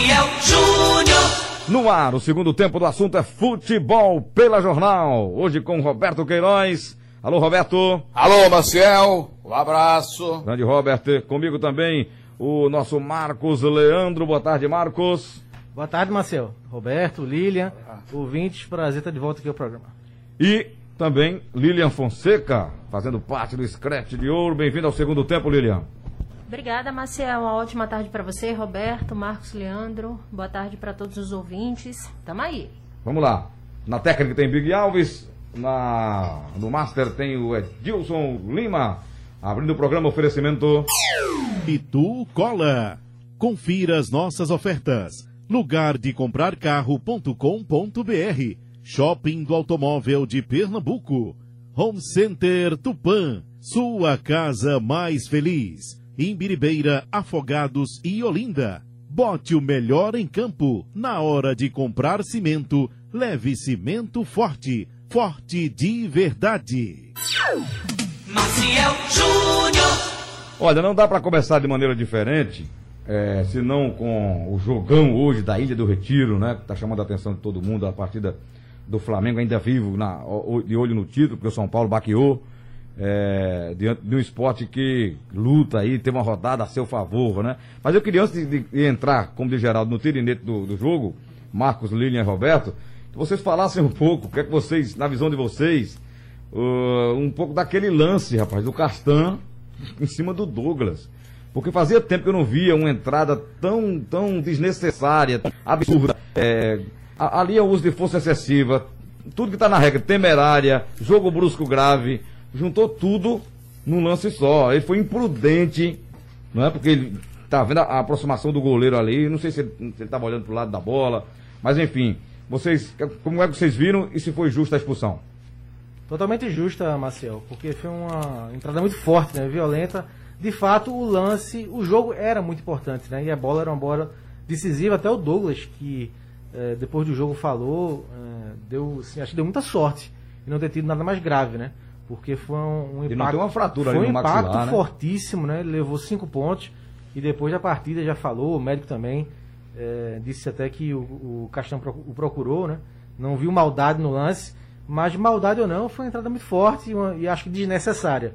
Maciel Júnior. No ar, o segundo tempo do assunto é futebol pela jornal. Hoje com Roberto Queiroz. Alô, Roberto. Alô, Maciel. Um abraço. Grande Robert. Comigo também o nosso Marcos Leandro. Boa tarde, Marcos. Boa tarde, Marcel. Roberto, Lilian, ouvintes, prazer estar de volta aqui ao programa. E também Lilian Fonseca, fazendo parte do Scratch de Ouro. Bem-vindo ao segundo tempo, Lilian. Obrigada, Maciel. Uma ótima tarde para você, Roberto, Marcos Leandro. Boa tarde para todos os ouvintes. Tamo aí. Vamos lá. Na técnica tem Big Alves, na no Master tem o Edilson Lima. Abrindo o programa oferecimento. Itu Cola. Confira as nossas ofertas. Lugar de comprar carro.com.br. Shopping do Automóvel de Pernambuco. Home Center Tupã. Sua casa mais feliz. Imbiribeira, Afogados e Olinda. Bote o melhor em campo. Na hora de comprar cimento, leve cimento forte. Forte de verdade. Maciel Júnior. Olha, não dá para começar de maneira diferente, é, senão com o jogão hoje da Ilha do Retiro, né? Que tá chamando a atenção de todo mundo, a partida do Flamengo ainda vivo, na, de olho no título, porque o São Paulo baqueou. É, diante de um esporte que luta aí, tem uma rodada a seu favor, né? Mas eu queria, antes de, de- entrar, como de Geraldo, no tirinete do, do jogo, Marcos, Lilian e Roberto, que vocês falassem um pouco, o que é que vocês, na visão de vocês, uh, um pouco daquele lance, rapaz, do Castan em cima do Douglas. Porque fazia tempo que eu não via uma entrada tão, tão desnecessária, absurda. É, ali é o uso de força excessiva, tudo que está na regra, temerária, jogo brusco grave, juntou tudo num lance só. Ele foi imprudente, não é? Porque ele tá vendo a, aproximação do goleiro ali, não sei se ele, se ele tava olhando pro lado da bola, mas enfim, vocês, como é que vocês viram e se foi justa a expulsão? Totalmente justa, Marcel, porque foi uma entrada muito forte, né? Violenta. De fato, o lance, o jogo era muito importante, né? E a bola era uma bola decisiva. Até o Douglas, que eh, depois do jogo falou, eh, deu, assim, acho que deu muita sorte e não ter tido nada mais grave, né? Porque foi um, um Ele impacto. não tem uma fratura foi ali um impacto maxilar, né? fortíssimo, né? Ele levou cinco pontos e depois da partida já falou, o médico também eh, disse até que o, o Castanho o procurou, né? Não viu maldade no lance, mas maldade ou não, foi uma entrada muito forte e, uma- e acho que desnecessária.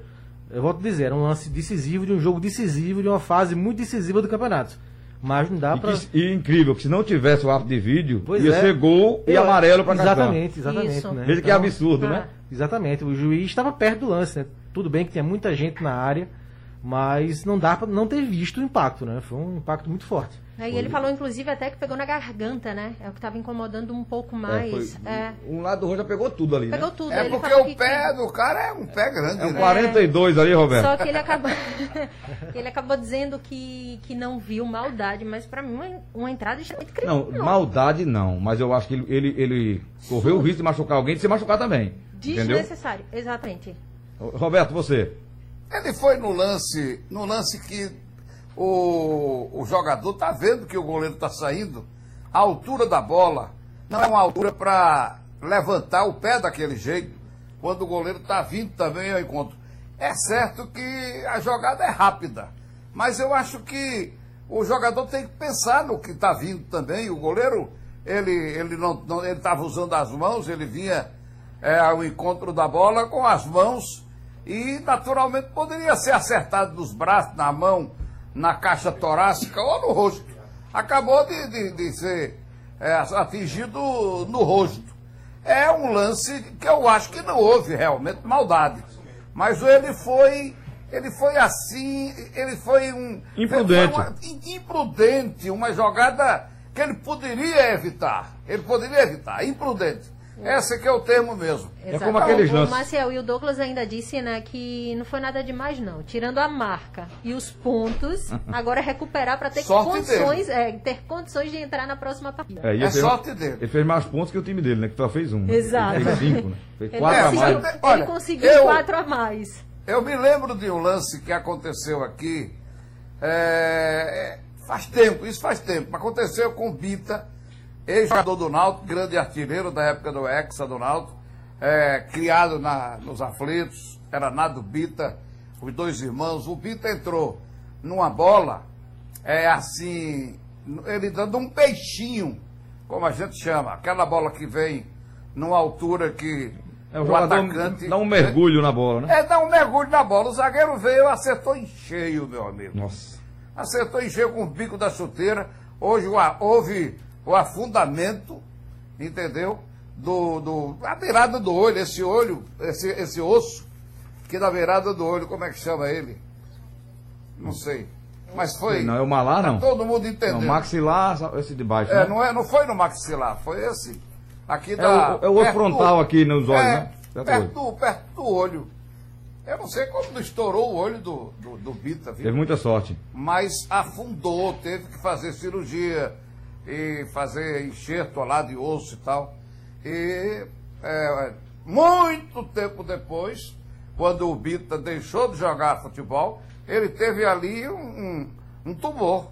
Eu volto a dizer, era um lance decisivo de um jogo decisivo, de uma fase muito decisiva do campeonato. Mas não dá E, pra. que- e incrível, que se não tivesse o árbitro de vídeo, Pois ia é. ser gol e Eu- amarelo para Castan. Exatamente, exatamente. Isso. Né? Veja que Então, absurdo, né? Exatamente. O juiz estava perto do lance, né? Tudo bem que tinha muita gente na área, mas não dá pra não ter visto o impacto, né? Foi um impacto muito forte. Aí ele falou, inclusive, até que pegou na garganta, né? É o que estava incomodando um pouco É, mais. foi- É, Um lado do rosto já pegou tudo ali, pegou né? tudo. É ele porque falou o que- pé do cara é um pé grande, É um né? 42 ali, Roberto. Só que ele acabou, ele acabou dizendo que, que não viu maldade, mas pra mim uma, uma entrada extremamente Não, criminosa. maldade não, mas eu acho que ele, ele, ele correu o risco de machucar alguém e de se machucar também. Entendeu? Desnecessário, exatamente. Roberto, você. Ele foi no lance, no lance que o, o jogador tá vendo que o goleiro tá saindo, a altura da bola não é uma altura para levantar o pé daquele jeito, quando o goleiro tá vindo também ao encontro. É certo que a jogada é rápida, mas eu acho que o jogador tem que pensar no que está vindo também. O goleiro, ele ele não, não ele estava usando as mãos, ele vinha é, ao encontro da bola com as mãos e naturalmente poderia ser acertado nos braços, na mão, na caixa torácica ou no rosto. Acabou de, de, de ser é, atingido no rosto. É um lance que eu acho que não houve realmente maldade. Mas ele foi. Ele foi assim, ele foi um. Imprudente. foi uma- imprudente, uma jogada que ele poderia evitar. Ele poderia evitar, imprudente. Esse que é o termo mesmo. É como aqueles o, o lances. Marcel e o Douglas ainda disse, né, que não foi nada demais não. Tirando a marca e os pontos, agora é recuperar para ter Sorte condições, é, ter condições de entrar na próxima partida. e É ele fez- sorte dele. Ele fez mais pontos que o time dele, né? Que só fez um. né? Exato. Ele fez cinco, né? Fez Ele quatro a conseguiu, mais. ele Olha, conseguiu eu- quatro a mais. Eu me lembro de um lance que aconteceu aqui. é, faz tempo, isso faz tempo. Aconteceu com o Bita, ex-jogador do Náutico, grande artilheiro da época do Hexa do Náutico, é, criado na, nos aflitos, era Nado Bita, os dois irmãos. O Bita entrou numa bola, é assim, ele dando um peixinho, como a gente chama, aquela bola que vem numa altura que É, o jogador dá um mergulho na bola, né? É, dá um mergulho na bola. O zagueiro veio, acertou em cheio, meu amigo. Nossa. Acertou em cheio com o bico da chuteira. Hoje o houve o afundamento, entendeu? Do, do, a beirada do olho, esse olho, esse, esse osso, que na beirada do olho, como é que chama ele? Não sei. Mas foi. Não, é o malar, não. Todo mundo Não, entendeu. maxilar, esse de baixo. É, né? não, é, não foi no maxilar, foi esse. Aqui É da. o- é o osso frontal aqui nos olhos, é, né? Perto do Perto do, perto do olho. Eu não sei como não estourou o olho do, do, do Bita, viu? Teve muita sorte. Mas afundou, teve que fazer cirurgia e fazer enxerto lá de osso e tal. E é, muito tempo depois, quando o Bita deixou de jogar futebol, ele teve ali um, um, um tumor.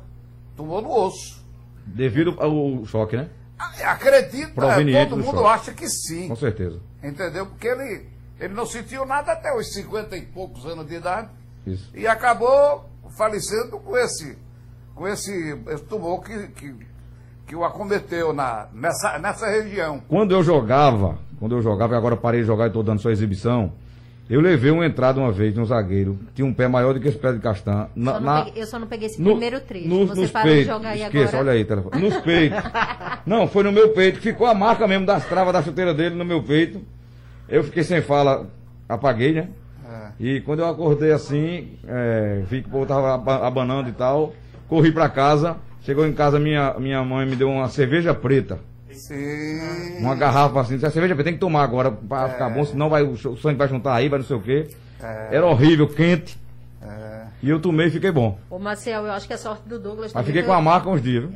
Tumor no osso. Devido ao choque, né? Ah, Acredita, Proveniente todo do mundo choque. acha que sim. Com certeza. Entendeu? Porque ele, ele não sentiu nada até os 50 e poucos anos de idade Isso. e acabou falecendo com esse, com esse, esse tumor que, que, que o acometeu na, nessa, nessa região. Quando eu jogava, quando eu jogava, e agora parei de jogar e estou dando só exibição, eu levei uma entrada uma vez de um zagueiro, tinha um pé maior do que esse pé de castanha. Na, na- peguei- eu só não peguei esse no- primeiro trecho. no- Você nos parou de peitos. jogar aí Esqueça, agora. olha aí, telefone. Nos peitos. Não, foi no meu peito, que ficou a marca mesmo das travas da chuteira dele no meu peito. Eu fiquei sem fala, apaguei, né? E quando eu acordei assim, é, vi que o povo tava aba- abanando e tal, corri pra casa. Chegou em casa, minha, minha mãe me deu uma cerveja preta. Sim. Uma garrafa assim, disse, a cerveja preta tem que tomar agora pra ficar bom, senão vai, o sangue vai juntar aí, vai não sei o quê. Era horrível, quente. É. E eu tomei e fiquei bom. Ô, Marcel, eu acho que a sorte do Douglas Mas fiquei foi- com a marca uns dias, viu?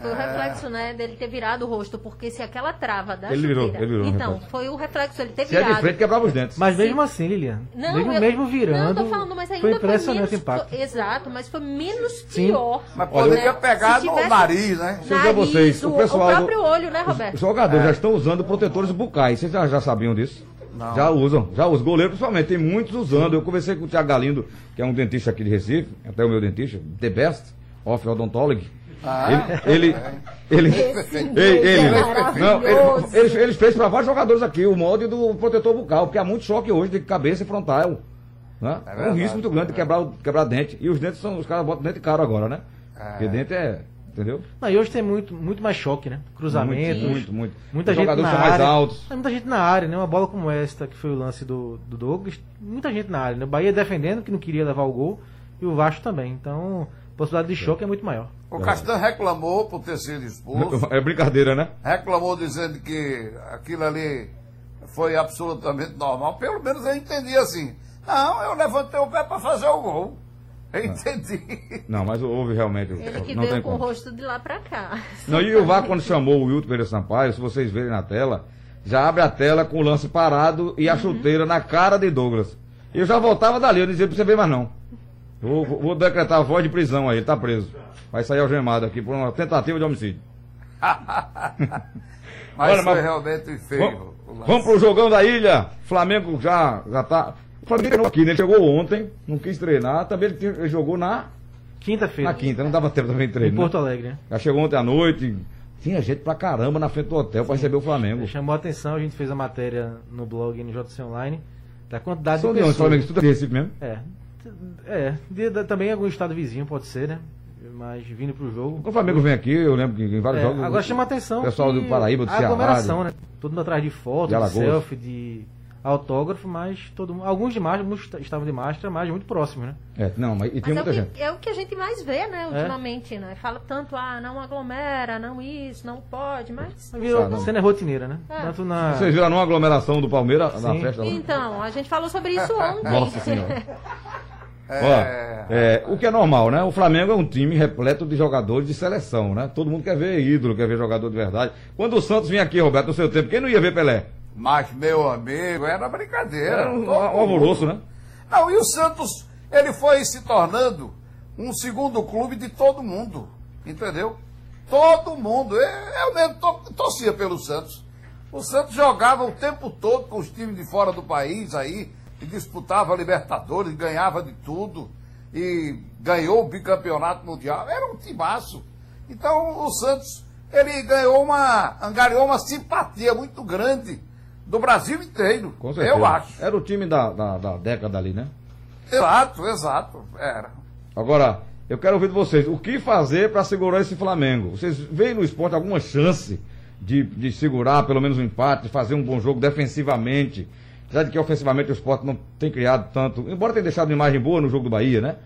Foi o reflexo, né, dele ter virado o rosto, porque se aquela trava da Ele virou, chuteira... ele virou o Então, foi o reflexo, ele ter Se é de virado. frente, quebrava os dentes. Mas mesmo assim, Lilian, Não, mesmo, eu- mesmo virando, Não, tô falando, mas ainda foi impressionante menos, o impacto. foi- exato, mas foi menos Sim. pior. Mas Olha, poderia né? pegar Se no tivesse- nariz, né? Deixa eu dizer a Nariz, vocês, o o, pessoal o do- próprio olho, né, Os Roberto? jogadores já estão usando protetores bucais. Vocês já, já sabiam disso? Já usam, já usam. Goleiro principalmente, tem muitos usando. Eu conversei com o Thiago Galindo, que é um dentista aqui de Recife, até o meu dentista, The Best, of Odontology. Ah, ele, ele, ele, ele, ele, é não, ele, ele, ele fez para vários jogadores aqui o molde do protetor bucal, porque há muito choque hoje de cabeça e frontal. Né? É, um verdade, risco muito grande de quebrar, quebrar dente. E os dentes são, os caras botam dente caro agora, né? Porque dente é, entendeu? Não, e hoje tem muito, muito mais choque, né? Cruzamentos. Muito, muito, muito. Muita Os gente jogadores na são mais área. altos. Muita gente na área, né? Uma bola como esta, que foi o lance do, do Douglas. Muita gente na área, né? O Bahia defendendo, que não queria levar o gol. E o Vasco também. Então, a possibilidade de choque é muito maior. O Castan reclamou por ter sido expulso. É brincadeira, né? reclamou dizendo que aquilo ali foi absolutamente normal. Pelo menos eu entendi assim. Não, eu levantei o pé para fazer o gol. Eu entendi. Não, mas houve realmente. Ele que não veio tem com o como. rosto de lá pra cá. Não, e o VAR, quando chamou o Wilton Pereira Sampaio, se vocês verem na tela, já abre a tela com o lance parado e a chuteira na cara de Douglas. Eu já voltava dali, eu dizia pra você ver mais não. Vou, vou- decretar a voz de prisão aí, ele tá preso. Vai sair algemado aqui por uma tentativa de homicídio. Mas Olha, foi mas- realmente feio. Vamos, o vamos pro jogão da ilha. Flamengo já, já tá. O Flamengo treinou aqui, né? Ele chegou ontem, não quis treinar, também ele, jogou na, Quinta-feira. na quinta, não dava tempo também de Em treino. né? Porto Alegre, né? Já chegou ontem à noite. Tinha gente pra caramba na frente do hotel pra receber o Flamengo. Chamou a atenção, a gente fez a matéria no blog no JC Online. Da quantidade São de pessoas. Flamengo, tudo Recife mesmo? É. É, de- de- também algum estado vizinho pode ser, né? Mas vindo pro jogo. O Flamengo vem aqui, eu lembro que em vários É, jogos. agora chama a atenção. O pessoal do Paraíba, do Ceará. aglomeração, né? Todo mundo atrás de foto, de de, selfie, de autógrafo, mas todo mundo. Alguns de máscara, alguns est- estavam de máscara, mas muito próximos, né? É, não, mas e Mas tinha é o, muita gente. que, é o que a gente mais vê, né, ultimamente, né? Fala tanto, ah, não aglomera, não isso, não pode, mas... Mas Virou Ah, não. cena rotineira, né? É. Tanto na. Vocês viram numa aglomeração do Palmeiras na festa? Então, a gente falou sobre isso ontem. Nossa Senhora. É, Ó, é, o que é normal, né? O Flamengo é um time repleto de jogadores de seleção, né? Todo mundo quer ver ídolo, quer ver jogador de verdade. Quando o Santos vinha aqui, Roberto, no seu tempo, quem não ia ver Pelé? Mas, meu amigo, era brincadeira. Era um, Todo um alvoroço, né? Não, e o Santos, ele foi se tornando um segundo clube de todo mundo. Entendeu? Todo mundo. Eu, eu mesmo to- torcia pelo Santos. O Santos jogava o tempo todo com os times de fora do país aí, e disputava Libertadores, ganhava de tudo, e ganhou o bicampeonato mundial. Era um timaço. Então o Santos ele ganhou uma, angariou uma simpatia muito grande do Brasil inteiro. Com certeza. Eu acho. Era o time da, da, da década ali, né? Exato, exato. Era. Agora, eu quero ouvir de vocês. O que fazer para segurar esse Flamengo? Vocês veem no esporte alguma chance de, de segurar pelo menos um empate, de fazer um bom jogo defensivamente? Apesar de que ofensivamente o esporte não tem criado tanto. Embora tenha deixado uma imagem boa no jogo do Bahia, né?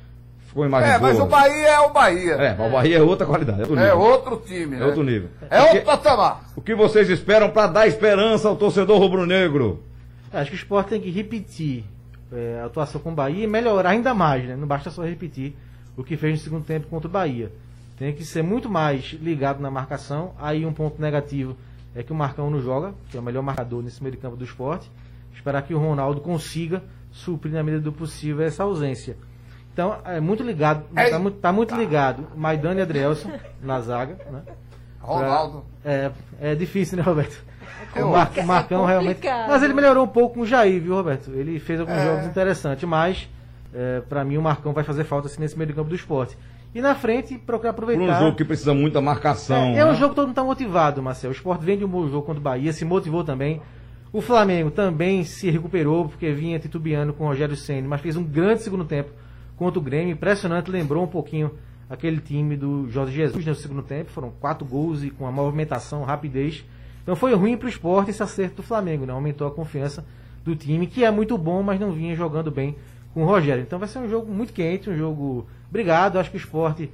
Ficou uma imagem É, boa. mas o Bahia é o Bahia. É, mas o Bahia é outra qualidade. É outro É outro time, É né? outro nível. É outro que- patamar. O que vocês esperam para dar esperança ao torcedor rubro-negro? Acho que o Sport tem que repetir é, a atuação com o Bahia e melhorar ainda mais, né? Não basta só repetir o que fez no segundo tempo contra o Bahia. Tem que ser muito mais ligado na marcação. Aí um ponto negativo é que o Marcão não joga, que é o melhor marcador nesse meio de campo do esporte. Esperar que o Ronaldo consiga suprir na medida do possível essa ausência. Então, é muito ligado, Ei. tá muito, tá muito ligado Maidana e Adrielson na zaga, né? Ronaldo. É, é difícil, né, Roberto? Eu- O, Mar- É Marcão realmente. complicado. Mas ele melhorou um pouco com o Jair, viu, Roberto? Ele fez alguns É. jogos interessantes, mas é, para mim o Marcão vai fazer falta assim, nesse meio de campo do esporte. E na frente, procurar Por aproveitar. um jogo que precisa muita marcação. É, é um né? jogo que todo mundo está motivado, Marcel. O Sport vem de um bom jogo contra o Bahia, se motivou também. O Flamengo também se recuperou, porque vinha titubeando com o Rogério Senna, mas fez um grande segundo tempo contra o Grêmio. Impressionante, lembrou um pouquinho aquele time do Jorge Jesus no segundo tempo. Foram quatro gols e com uma movimentação, rapidez. Então foi ruim para o Sport esse acerto do Flamengo, né? aumentou a confiança do time, que é muito bom, mas não vinha jogando bem com o Rogério. Então vai ser um jogo muito quente, um jogo. Obrigado, acho que o esporte,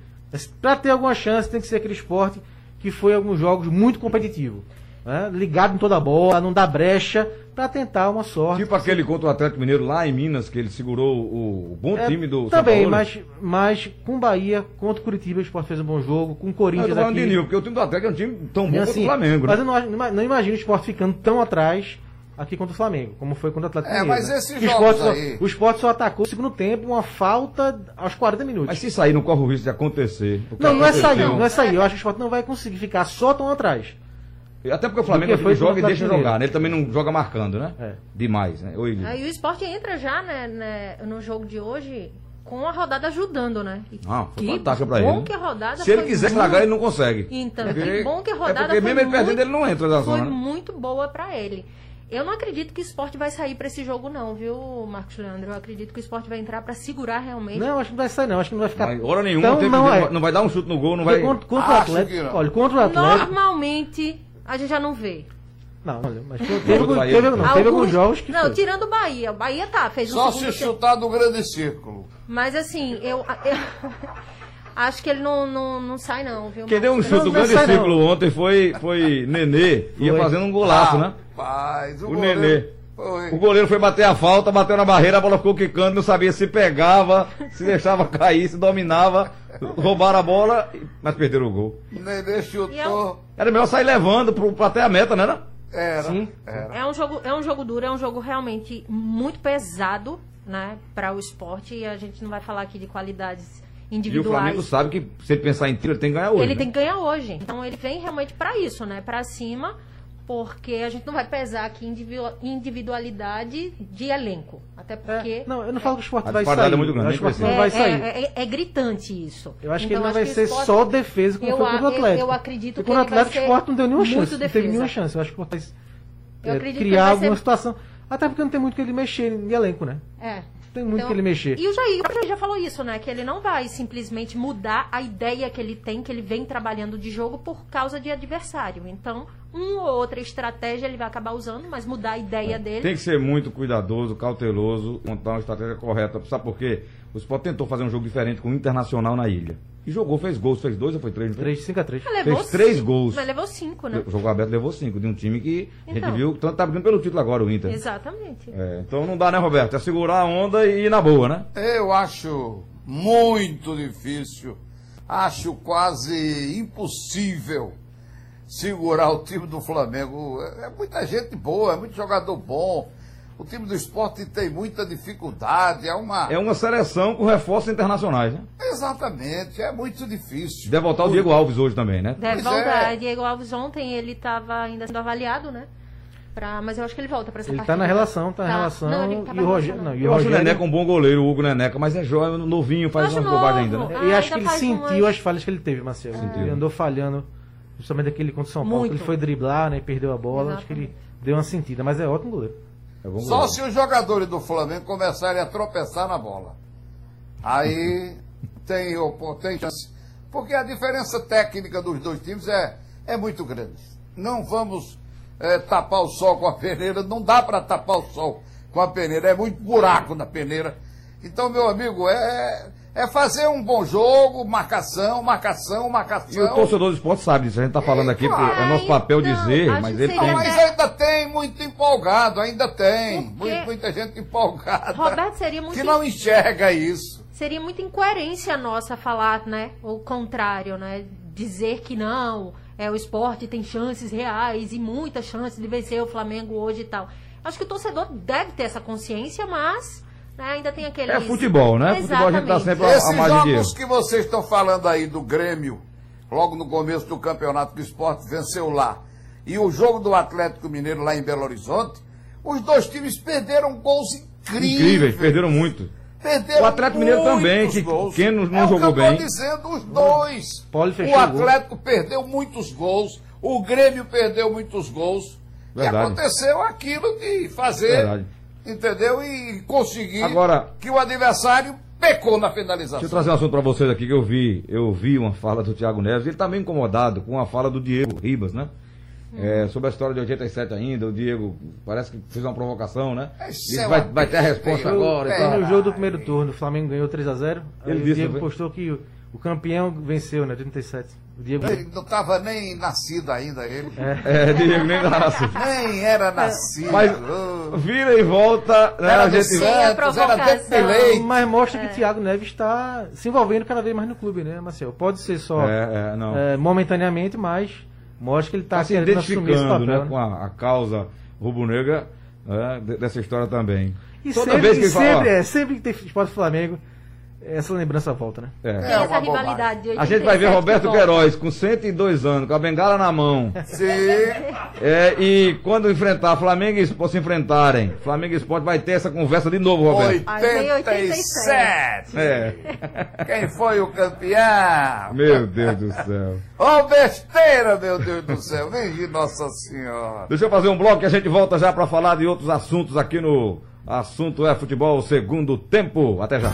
para ter alguma chance, tem que ser aquele esporte que foi alguns jogos muito competitivo. Né? Ligado em toda a bola, não dá brecha, para tentar uma sorte. Tipo aquele contra o Atlético Mineiro lá em Minas, que ele segurou o, o bom É, time do São Também, Paulo. mas, mas com o Bahia, contra o Curitiba, o esporte fez um bom jogo, com o Não, eu Corinthians tô falando aqui. de Nil, porque o time do Atlético é um time tão bom E quanto assim, o Flamengo, Mas né? eu não, não, imagino o esporte ficando tão atrás aqui contra o Flamengo, como foi contra o Atlético É, Mineiro. mas né? esses o, jogos esporte só, o esporte só atacou no segundo tempo, uma falta aos 40 minutos. Mas se sair, não corre o risco de acontecer. O que Não, não é sair, não é sair. Eu acho que o esporte não vai conseguir ficar só tão atrás. Até porque o Flamengo que foi joga e deixa jogar, né? Ele também não joga marcando, né? É. Demais, né? Oi. Aí o esporte entra já, né, né, no jogo de hoje com a rodada ajudando, né? E Ah, foi que fantástica pra bom ele. que a rodada Se ele foi quiser muito- estragar, ele não consegue. Então, Porque- que bom que a rodada É porque foi mesmo ele perdendo, muito- ele não entra na Foi zona. né? muito boa pra ele. Eu não acredito que o esporte vai sair pra esse jogo, não, viu, Marcos Leandro? Eu acredito que o esporte vai entrar pra segurar realmente. Não, acho que não vai sair, não. Acho que não vai ficar. Mas, hora nenhuma, tão, não, é. não vai dar um chute no gol, não Porque vai. Contra, contra o Acho Atlético. que. Olha, contra o Atlético. Normalmente a gente já não vê. Não, olha, mas teve, teve, o Bahia, teve- não. teve alguns jogos que. Não, foi. tirando o Bahia. O Bahia tá, fez um Só se chutar do grande círculo. Mas assim, eu, eu acho que ele não, não, não sai, não, viu? Quem deu um chute não grande círculo ontem foi, foi Nenê, ia Foi. fazendo um golaço, né? Rapaz, o, O goleiro Nenê. Foi. O goleiro foi bater a falta, bateu na barreira, a bola ficou quicando, não sabia se pegava, se deixava cair, se dominava, roubaram a bola, mas perderam o gol. Nenê chutou. Era melhor sair levando pro, pra até a meta, né? era? Era. Sim. Era. É um jogo, é um jogo duro, é um jogo realmente muito pesado, né, para o esporte e a gente não vai falar aqui de qualidades E o individuais. Flamengo sabe que se ele pensar em tiro, ele tem que ganhar hoje. ele né? tem que ganhar hoje. Então ele vem realmente para isso, né, para cima, porque a gente não vai pesar aqui individu- individualidade de elenco, até porque É, não, eu não falo que o esporte vai disparidade sair. é muito grande, eu acho que o nem esporte é, não vai sair. é- é- é gritante isso. Eu acho que Então, ele não vai ser esporte- só defesa como eu foi contra o eu- Atlético. eu acredito Porque que contra o Atlético o ser Sport não deu nenhuma chance. Não teve defesa. nenhuma chance. Eu acho que o Sport Eu vai criar alguma ser- situação. Até porque não tem muito que ele mexer em elenco, né? É. Tem muito que ele mexer. E o Jair, o Jair já falou isso, né? Que ele não vai simplesmente mudar a ideia que ele tem, que ele vem trabalhando de jogo por causa de adversário. Então, uma ou outra estratégia ele vai acabar usando, mas mudar a ideia dele. Tem que ser muito cuidadoso, cauteloso, montar uma estratégia correta. Sabe por quê? O Sport tentou fazer um jogo diferente com o Internacional na ilha. E jogou, fez gols, fez dois ou foi três? 3 5 a 3 Mas levou fez três cinco- gols. Mas levou cinco, né? O jogo aberto levou cinco, de um time que a gente Então. viu, tanto tá brigando pelo título agora, o Inter. Exatamente. É, então não dá, né, Roberto? É segurar a onda e ir na boa, né? Eu acho muito difícil, acho quase impossível segurar o time do Flamengo. É, é muita gente boa, é muito jogador bom. O time do esporte tem muita dificuldade, é uma. É uma seleção com reforços internacionais, né? Exatamente, é muito difícil. Deve voltar o Diego Alves hoje também, né? Deve Pois voltar. é. Diego Alves ontem ele estava ainda sendo avaliado, né? Pra, mas eu acho que ele volta pra essa Ele partida. tá na relação, tá na relação. Não, ele tá e o Rogério. Não, e o Eu acho o. Neneca um bom goleiro, o Hugo Neneca, mas é jovem, novinho, faz Acho umas bobagens ainda, né? E Ah, acho que ele sentiu umas- as falhas que ele teve, Marcelo. Sentiu. Ele andou falhando, justamente aquele contra o São Paulo, Muito. ele foi driblar, né? E perdeu a bola. Acho que ele deu uma sentida, mas é ótimo goleiro. É Só goleiro. se os jogadores do Flamengo começarem a tropeçar na bola. Aí tem, tem chance. Porque a diferença técnica dos dois times é, é muito grande. Não vamos eh, tapar o sol com a peneira, não dá para tapar o sol com a peneira, é muito buraco na peneira. Então, meu amigo, é, é fazer um bom jogo, marcação, marcação, marcação. E o torcedor do esporte sabe disso, a gente tá falando aqui, é nosso papel Então, dizer, mas que ele tem. Mas ainda tem muito empolgado, ainda tem. Muita gente empolgada. Roberto, seria muito Que não enxerga isso. seria muita incoerência nossa falar, né, o contrário, né, dizer que não, é o esporte tem chances reais e muitas chances de vencer o Flamengo hoje e tal. Acho que o torcedor deve ter essa consciência, mas né, ainda tem aquele É futebol, né? Futebol a gente tá sempre a, a Esses margem de erro. jogos que vocês estão falando aí do Grêmio, logo no começo do campeonato do esporte, venceu lá, e o jogo do Atlético Mineiro lá em Belo Horizonte, os dois times perderam gols incríveis. Incríveis, perderam muito. Perderam O Atlético Mineiro também, que gols. quem não- não é o jogou que bem. dizendo, os dois. Fechou o o gol. Atlético perdeu muitos gols, o Grêmio perdeu muitos gols. Verdade. E aconteceu aquilo de fazer, Verdade. Entendeu? E conseguir Agora- que o adversário pecou na finalização. Deixa eu trazer um assunto pra vocês aqui que eu vi. Eu vi uma fala do Thiago Neves. Ele tá meio incomodado com a fala do Diego Ribas, né? É, sobre a história de 87 ainda, o Diego parece que fez uma provocação, né? Ele é vai, uma vai ter a resposta Eu- agora e é, tal. No jogo do primeiro turno, o Flamengo ganhou 3x0. Ele Aí disse, o Diego foi? postou que o, campeão venceu, né? 37. O Diego. Ele não estava nem nascido ainda, ele. É, Diego nem graça. Nem era nascido. Mas vira e volta, né? Era A gente... Santos, era. Mas mostra que o Thiago Neves está se envolvendo cada vez mais no clube, né, Marcelo? Pode ser só É, é, não. é, momentaneamente, mas mostra que ele está Tá se identificando papel. né, com a, a causa rubro-negra né, de- dessa história também. E Toda sempre, vez que e ele fala, sempre, ó, é, sempre que tem esporte Flamengo, essa lembrança volta, né? é. Tem É essa rivalidade de A gente vai ver 87 Roberto. Queiroz com 102 anos, com a bengala na mão. Sim. É, e quando enfrentar Flamengo e Sport se enfrentarem, Flamengo e Sport vai ter essa conversa de novo, Roberto. Aí vem 87. É. Quem foi o campeão? Meu Deus do céu. Ô besteira, meu Deus do céu. Nem vi Nossa Senhora. Deixa eu fazer um bloco e a gente volta já para falar de outros assuntos aqui no Assunto é Futebol Segundo Tempo. Até já.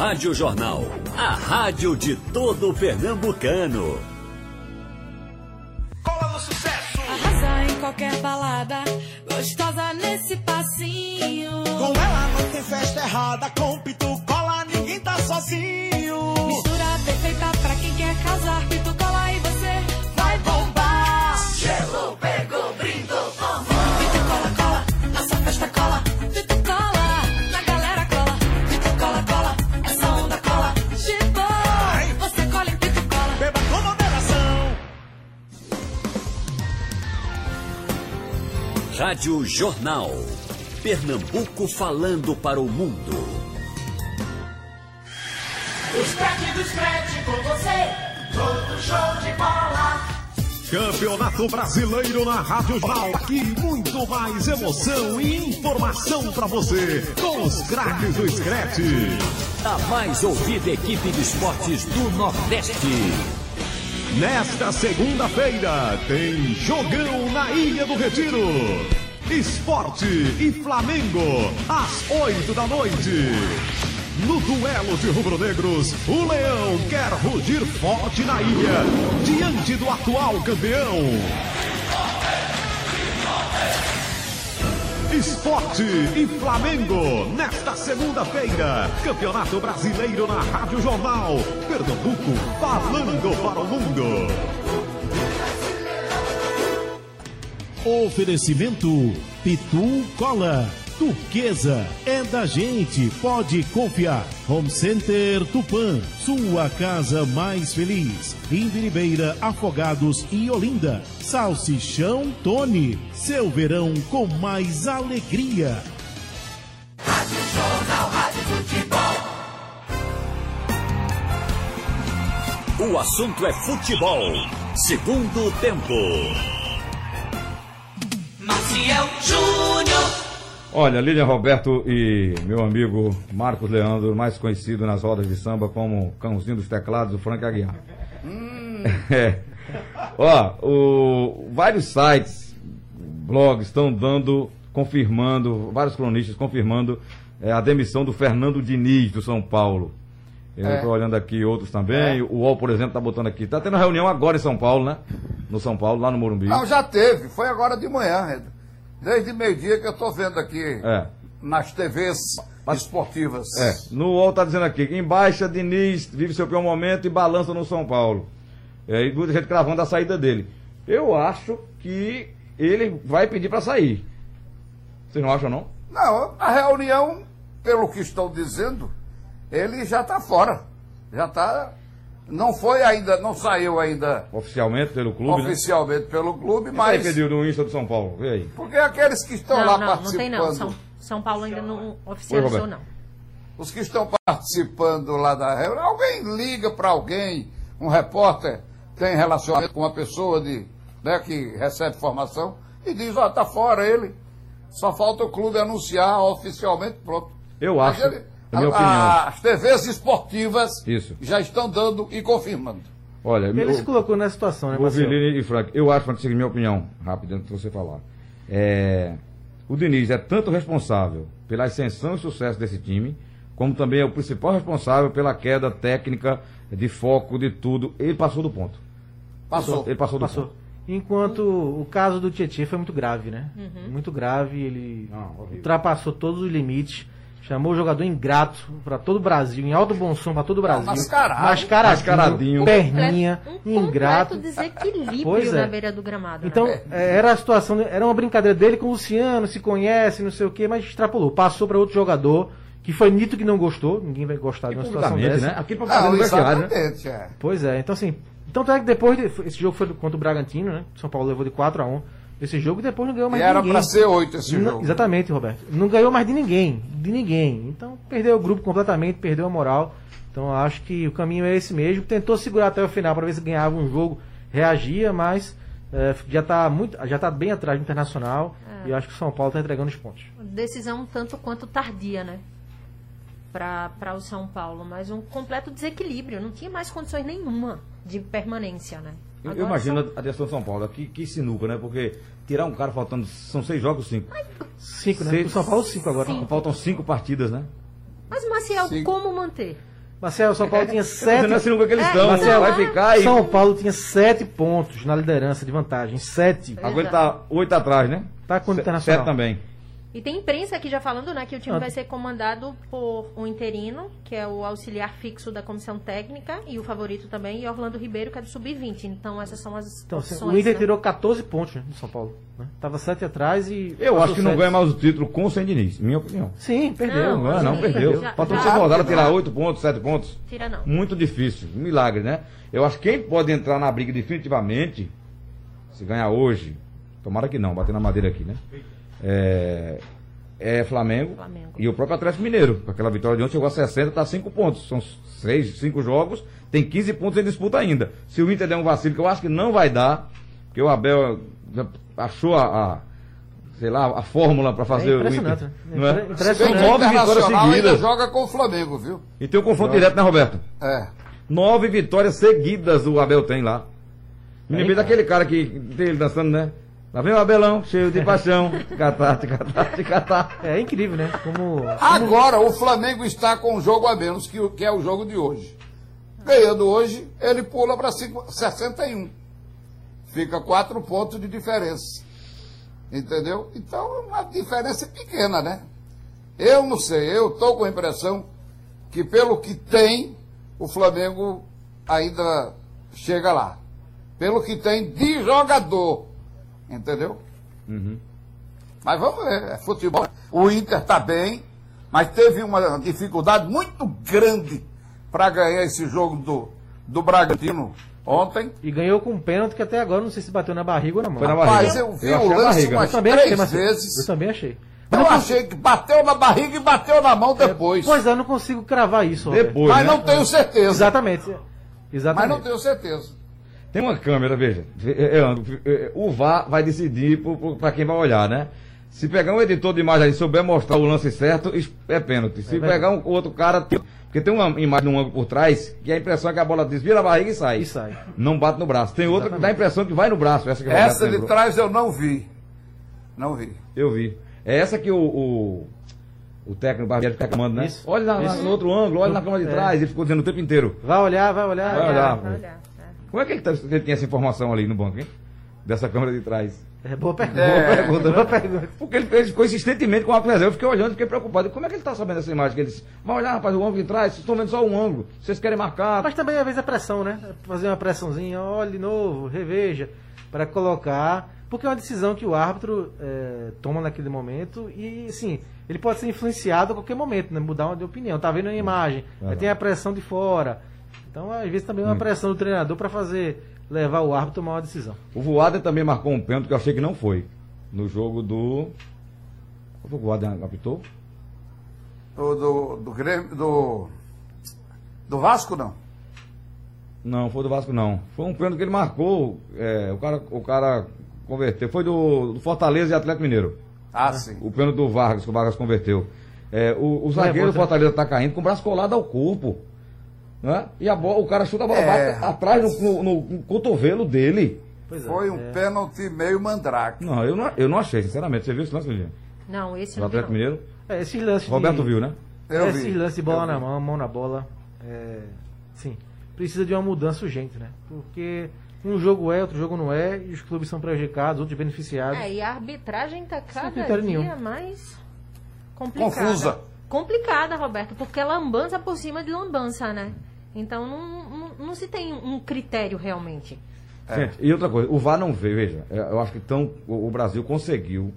Rádio Jornal, a rádio de todo pernambucano. Arrasa em qualquer balada, gostosa nesse passinho. Com ela não tem festa errada, com pitu cola ninguém tá sozinho. Mistura perfeita pra quem quer casar, Rádio Jornal. Pernambuco falando para o mundo. Os craques dos craques com você. Todo show de bola. Campeonato Brasileiro na Rádio Jornal. Aqui muito mais emoção e informação para você com os craques do Scratch. A mais ouvida equipe de esportes do Nordeste. Nesta segunda-feira tem jogão na Ilha do Retiro. Esporte e Flamengo às oito da noite. No duelo de rubro-negros, o Leão quer rugir forte na ilha, diante do atual campeão. Esporte e Flamengo, nesta segunda-feira. Campeonato Brasileiro na Rádio Jornal. Pernambuco, falando para o mundo. Oferecimento Pitu Cola. Turquesa é da gente, pode confiar. Home Center Tupã, sua casa mais feliz. Imbiribeira, Afogados e Olinda. Salsichão Tony, seu verão com mais alegria. O assunto é futebol. Segundo tempo. Daniel Júnior. Olha, Lilian Roberto e meu amigo Marcos Leandro, mais conhecido nas rodas de samba como Cãozinho dos Teclados, o Frank Aguiar. É. Ó, o- vários sites, blogs estão dando, confirmando, vários cronistas confirmando é, a demissão do Fernando Diniz do São Paulo. Eu É. estou olhando aqui outros também. O UOL, por exemplo, está botando aqui. Está tendo reunião agora em São Paulo, né? No São Paulo, lá no Morumbi. Não, já teve. Foi agora de manhã, Reda. Desde meio-dia que eu tô vendo aqui É. nas TVs esportivas. É, no UOL tá dizendo aqui, que em baixa, Diniz vive seu pior momento e balança no São Paulo. É, e muita gente cravando a saída dele. Eu acho que ele vai pedir para sair. Vocês não acham, não? Não, a reunião, pelo que estão dizendo, ele já está fora. Já está. Não foi ainda, não saiu ainda Oficialmente pelo clube, né? oficialmente pelo clube, Mas... Mas. pediu do Insta do São Paulo, vê aí. Porque aqueles que estão Não, lá não, não participando. tem não. São, São Paulo ainda não oficializou, não. Os que estão participando lá da reunião, alguém liga para alguém, um repórter tem relacionamento com uma pessoa de, né, que recebe formação e diz, ó, tá fora ele. Só falta o clube anunciar oficialmente, pronto. Eu Mas acho, ele- na minha a- opinião. As TVs esportivas Isso. já estão dando e confirmando. Olha, Ele se colocou nessa situação, né, O Marcelo? E Frank, eu acho, Frank, seguinte, minha opinião, rápida, antes de você falar. É, o Diniz é tanto responsável pela ascensão e sucesso desse time, como também é o principal responsável pela queda técnica, de foco, de tudo. Ele passou do ponto. Passou. Ele passou do Passou. ponto. Enquanto o caso do Tietchan foi muito grave, né? Uhum. Muito grave, ele Não, horrível. ultrapassou todos os limites, chamou o jogador ingrato para todo o Brasil, em alto bom som para todo o Brasil. mascarado. Mascaradinho, Mascaradinho. perninha, um ingrato. desequilíbrio Pois é. na beira do gramado. Então, né? era a situação, era uma brincadeira dele com o Luciano, se conhece, não sei o quê, mas extrapolou. Passou para outro jogador, que foi Nito que não gostou, ninguém vai gostar de uma situação dessa. né? Aqui pra Não, vestiário, né? exatamente, é. Pois é, então assim. Tanto é que depois. de- esse jogo foi contra o Bragantino, né? São Paulo levou de 4 a 1 esse jogo e depois não ganhou E mais era de ninguém. para ser oito esse Não- jogo. Exatamente, Roberto. Não ganhou mais de ninguém. De ninguém. Então perdeu o grupo completamente, perdeu a moral. Então acho que o caminho é esse mesmo. Tentou segurar até o final para ver se ganhava um jogo, reagia, mas é, já está muito, já tá bem atrás do Internacional. É. E eu acho que o São Paulo está entregando os pontos. Decisão tanto quanto tardia, né? Para o São Paulo. Mas um completo desequilíbrio. Não tinha mais condições nenhuma de permanência, né? Eu, eu imagino são- a direção de São Paulo, que, que sinuca, né? Porque tirar um cara faltando. São seis jogos, cinco. Cinco, né? Seis- O São Paulo, cinco agora. Sim. Faltam cinco partidas, né? Mas, Maciel, Sim. como manter? Marcelo, o São Paulo tinha Você sete. não é sinuca que eles É, estão. Marcelo, vai ficar e. São Paulo tinha sete pontos na liderança de vantagem. Sete. Agora ele tá oito atrás, né? Tá com o Internacional. Sete também. E tem imprensa aqui já falando, né, que o time Ah. vai ser comandado por um interino, que é o auxiliar fixo da comissão técnica, e o favorito também, e Orlando Ribeiro, que é do sub-20. Então essas são as Então, assim, opções. o Inter né? tirou 14 pontos né, do São Paulo. Né? Tava 7 atrás e. Eu acho que não sete. ganha mais o título com o sem Diniz, minha opinião. Sim, perdeu. Não, Não, ganha, não, sim, perdeu. Faltam seis rodadas, tirar oito pontos, sete pontos. Tira não. Muito difícil. Um milagre, né? Eu acho que quem pode entrar na briga definitivamente, se ganhar hoje, tomara que não, bater na madeira aqui, né? É, é Flamengo, Flamengo. e o próprio Atlético Mineiro. Com aquela vitória de ontem chegou a 60, tá 5 pontos. São seis, cinco jogos, tem 15 pontos em disputa ainda. Se o Inter der um vacilo, que eu acho que não vai dar, porque o Abel já achou a, a, sei lá, a fórmula para fazer o impressionante, Inter. né? Não é? Impre- Bem impressionante. que o Nove vitórias seguidas. joga com o Flamengo, viu? E tem um confronto direto, né, Roberto? É. Nove vitórias seguidas o Abel tem lá. Me lembrei daquele cara que tem ele dançando, né? Lá vem o Abelão, cheio de paixão. Catar, catar, catar. É incrível, né? Como. Agora o Flamengo está com um jogo a menos que, que é o jogo de hoje. Ganhando hoje, ele pula para 61. Fica quatro pontos de diferença. Entendeu? Então, uma diferença pequena, né? Eu não sei, eu estou com a impressão que pelo que tem, o Flamengo ainda chega lá. Pelo que tem de jogador. Entendeu? Mas vamos ver, é futebol. O Inter está bem, mas teve uma dificuldade muito grande para ganhar esse jogo do, do Bragantino ontem. E ganhou com um pênalti que até agora não sei se bateu na barriga ou na mão. Foi na Rapaz, barriga. eu vi Eu achei o lance umas Eu também achei, três mas vezes. eu também achei. Eu achei que bateu na barriga e bateu na mão depois. Pois é, eu não consigo cravar isso. Depois, mas né? não tenho certeza. Exatamente. Mas Exatamente. não tenho certeza. Tem uma câmera, veja. é, é, é, O VAR vai decidir para quem vai olhar, né? Se pegar um editor de imagem aí e souber mostrar o lance certo, isso é pênalti. Se pegar um outro cara. Porque tem uma imagem num ângulo por trás que a impressão é que a bola desvia a barriga e sai. E sai. Não bate no braço. Tem outra que dá a impressão que vai no braço. Essa, que Essa de trás eu não vi. Não vi. Eu vi. É essa que o, o, o técnico Barbieri fica comando, né? Isso. Olha na- Isso. no outro ângulo, olha na câmera de É. trás. Ele ficou dizendo o tempo inteiro. Vai olhar, vai olhar. Vai olhar. Vai olhar, é. Como é que ele, tá, tem essa informação ali no banco, hein? Dessa câmera de trás. É boa pergunta. É. Boa pergunta, boa pergunta. Porque ele, ele ficou insistentemente com a reserva. Eu fiquei olhando, fiquei preocupado. Como é que ele tá sabendo essa imagem? Que ele disse, vai olhar, rapaz, o ângulo de trás, vocês estão vendo só um ângulo. Vocês querem marcar. Mas também às vezes a pressão, né? Fazer uma pressãozinha, olhe de novo, reveja, para colocar. Porque é uma decisão que o árbitro eh, toma naquele momento e, assim, ele pode ser influenciado a qualquer momento, né? Mudar uma de opinião. Tá vendo a imagem, aí tem a pressão de fora. Então, às vezes, também é uma pressão do treinador para fazer, levar o árbitro a tomar uma decisão. O Voaden também marcou um pênalti que eu achei que não foi. No jogo do. O Voaden apitou? Do, do, do Grêmio. Do. Do Vasco, não. Não, foi do Vasco não. Foi um pênalti que ele marcou. é, o, cara, o cara converteu. Foi do, do Fortaleza e Atlético Mineiro. Ah, sim. O pênalti do Vargas, que o Vargas converteu. É, o, o zagueiro do. Fortaleza tá caindo com o braço colado ao corpo. Né? E a bola, o cara chuta a bola, É. bate atrás no, no- no cotovelo dele. Pois é, Foi um é. pênalti meio mandrake. Não, eu não, eu não achei, sinceramente. Você viu esse lance, Lilian? Não, esse Do não Atlético não. Mineiro? É, esses lances de- Roberto viu, né? Eu esses vi. lances de bola Eu na vi. mão, mão na bola, é, sim, precisa de uma mudança urgente, né? Porque um jogo é, outro jogo não é, e os clubes são prejudicados, outros beneficiados. É, e a arbitragem tá cada critério dia nenhum. mais complicada. Confusa. Complicada, Roberto, porque é lambança por cima de lambança, né? Então não, não, não se tem um critério realmente. Gente, e outra coisa, o VAR não veio, veja. é, Eu acho que tão, o, o Brasil conseguiu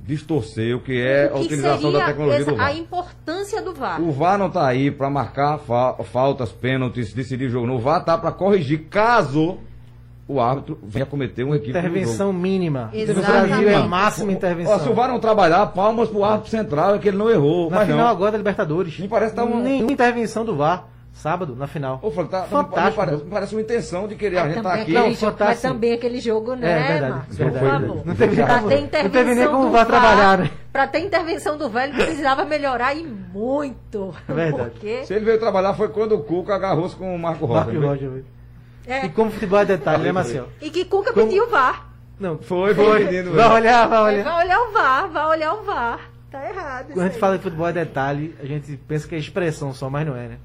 distorcer o que é O a que utilização da tecnologia essa- do VAR. a importância do VAR. O VAR não está aí para marcar fa- faltas, pênaltis, decidir jogo. não. O VAR está para corrigir caso o árbitro venha cometer um equívoco. jogo. Intervenção mínima. Exatamente. É a máxima intervenção. Ó, se o VAR não trabalhar, palmas pro árbitro central, é que ele não errou. Na mas final não. agora da Libertadores. Me parece que tá uma- Nenhuma intervenção do VAR. Sábado, na final. Ô, Flávio, tá, tá- Fantástico. Me parece, me parece uma intenção de querer a gente tá aqui. aquele Não, fantástico. mas também aquele jogo, né, É verdade, Marcos? verdade. Por favor. Não teve pra nem- ter não intervenção teve nem como do o VAR trabalhar, né? Pra ter intervenção do velho, precisava melhorar e muito. É verdade. Porque Se ele veio trabalhar foi quando o Cuca agarrou-se com o Marco Rocha. Marco não? Roger. velho. É, E como futebol é detalhe, né, Marcelo? e que Cuca Como- pediu o VAR. Não, Foi, foi, menino. vai olhar, vai Vai olhar. olhar o VAR, vai olhar o VAR. Tá errado. Quando a gente isso fala de futebol é detalhe, a gente pensa que é expressão só, mas não é, né?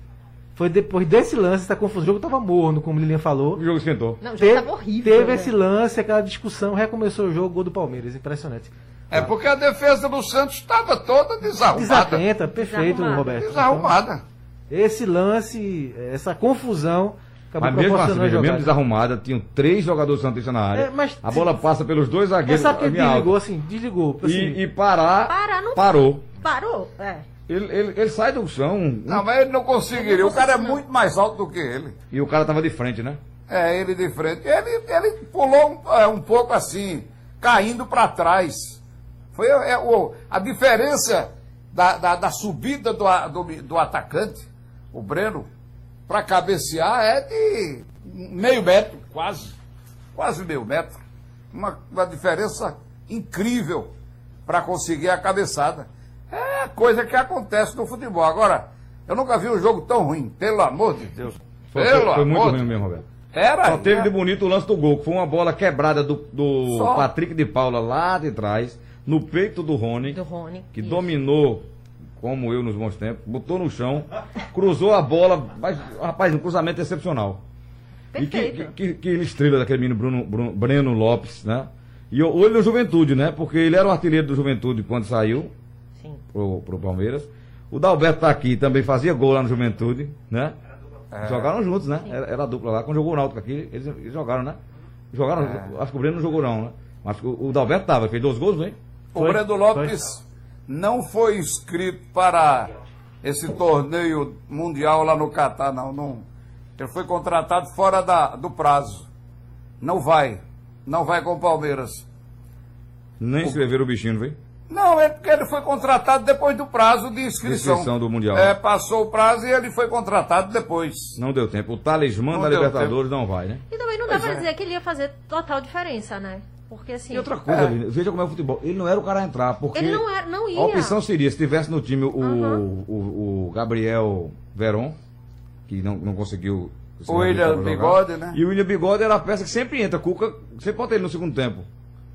Foi depois desse lance, essa confusão. O jogo tava morno, como o Lilian falou. O jogo esquentou. Não, o jogo tava horrível. teve né? esse lance, aquela discussão, recomeçou o jogo, gol do Palmeiras. Impressionante. É porque a defesa do Santos estava toda desarrumada. Desatenta, perfeito, Desarrumada. Roberto. Desarrumada. Esse lance, essa confusão, acabou Mas mesmo assim, mesmo desarrumada, tinham três jogadores santistas na área. É, mas- a bola passa pelos dois Mas zagueiros. sabe que minha alta. desligou, assim, desligou. Assim, E, e parar, Parar não- parou. Parou, é. Ele, ele, ele sai do chão Não, mas ele não conseguiria. O cara é muito mais alto do que ele. e o cara tava de frente, né? É, ele de frente. Ele, ele pulou um, é, um pouco assim, caindo para trás. Foi é, o- a diferença da, da, da subida do, do, do atacante, o Breno, para cabecear é de meio metro, quase. Quase meio metro. Uma, uma diferença incrível para conseguir a cabeçada. É coisa que acontece no futebol. Agora, eu nunca vi um jogo tão ruim, pelo amor de Deus. Foi, pelo foi- foi muito ruim de mesmo, Roberto. Era. Só teve né? de bonito o lance do gol, que foi uma bola quebrada do, do Só. Patrick de Paula lá de trás, no peito do Rony, Do Rony. que Isso. dominou, como eu nos bons tempos, botou no chão, cruzou a bola, mas, rapaz, um cruzamento excepcional. E que, Perfeito. que, que, que estrela daquele menino Bruno, Bruno- Breno Lopes, né? E o- ele no Juventude, né? Porque ele era o artilheiro do Juventude quando saiu. Pro, pro Palmeiras. O Dalberto tá aqui, também fazia gol lá no Juventude, né? Jogaram juntos, né? Era, era a dupla lá. Quando jogou o Náutico aqui, eles, eles jogaram, né? Jogaram, acho que o Breno não jogou não, né? Mas o, o Dalberto tava, fez dois gols, hein? O Foi, Breno Lopes não foi inscrito para esse torneio mundial lá no Catar, não. não. Ele foi contratado fora da, do prazo. Não vai. Não vai com o Palmeiras. Nem escreveram o bichinho, não foi? Não, é porque ele foi contratado depois do prazo de inscrição. Inscrição do Mundial. É, passou o prazo e ele foi contratado depois. Não deu tempo. O talismã Não da Libertadores não vai, né? E também não dá Pois pra é. dizer que ele ia fazer total diferença, né? Porque assim. E outra coisa, Aline, veja como é o futebol. Ele não era o cara a entrar, porque. Ele não era- não ia. A opção seria, se tivesse no time o, Aham. o, o Gabriel Veron, que não, não conseguiu. se O William Bigode, né? E o William Bigode era a peça que sempre entra. Cuca, você bota ele no segundo tempo.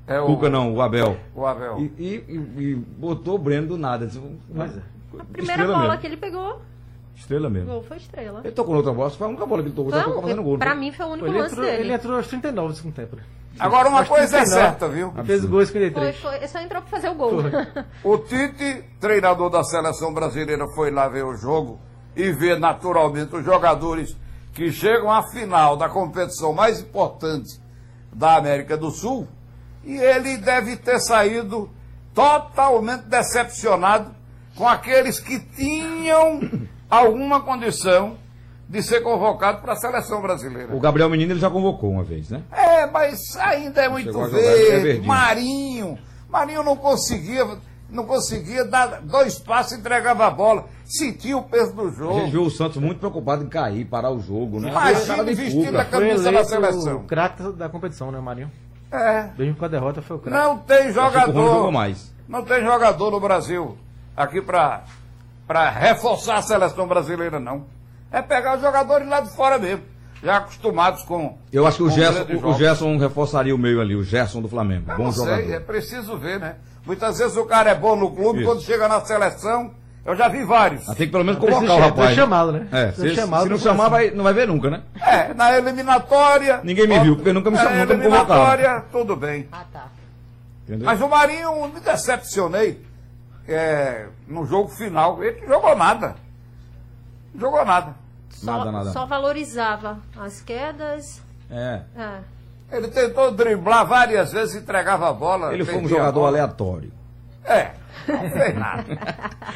É o, Cuca não, o Abel. o Abel. E, e- e- e botou o Breno do nada. É. A primeira bola mesmo. que ele pegou, Estrela o mesmo. gol foi estrela. Ele tocou noutra bola, foi a única bola que ele tocou, Foi um- fazendo gol. pra né? mim foi o único Ele lance entrou, dele. ele entrou aos 39 do segundo tempo. né? Agora uma coisa é 39. certa, viu? Fez o gol aos Foi, 53. foi, ele só entrou pra fazer o gol. O Tite, treinador da seleção brasileira, foi lá ver o jogo e ver naturalmente os jogadores que chegam à final da competição mais importante da América do Sul. E ele deve ter saído totalmente decepcionado com aqueles que tinham alguma condição de ser convocado para a seleção brasileira. O Gabriel Menino ele já convocou uma vez, né? É, mas ainda é muito é verde. verdinho. Marinho. Marinho não conseguia, não conseguia dar dois passos e entregava a bola. Sentia o peso do A gente jogo. viu o Santos muito preocupado em cair, parar o jogo, né? Imagina vestindo a camisa da seleção. o craque da competição, né, Marinho? É. Mesmo com a derrota foi o craque. Não tem jogador. mais. Não tem jogador no Brasil aqui pra, pra reforçar a seleção brasileira, não. É pegar os jogadores lá de fora mesmo. Já acostumados com. Eu acho que o Gerson, o. Gerson reforçaria o meio ali, o Gerson do Flamengo. Eu Bom não jogador. sei, é preciso ver, né? Muitas vezes o cara é bom no clube, Isso. quando chega na seleção, eu já vi vários. Ah, Tem que pelo menos Precisa convocar o rapaz. precisa chamá-lo, né? É, Precisa se, se não chamar, vai, não vai ver nunca, né? É, na eliminatória. Ninguém me viu, porque nunca me chamou, Na eliminatória, tudo bem. Ah, tá. Entendeu? Mas o Marinho me decepcionei é, no jogo final. Ele não jogou nada. Não jogou nada. Só, Nada, nada. só valorizava as quedas. É. É. Ele tentou driblar várias vezes, entregava a bola. Ele foi um jogador aleatório. É, não fez nada.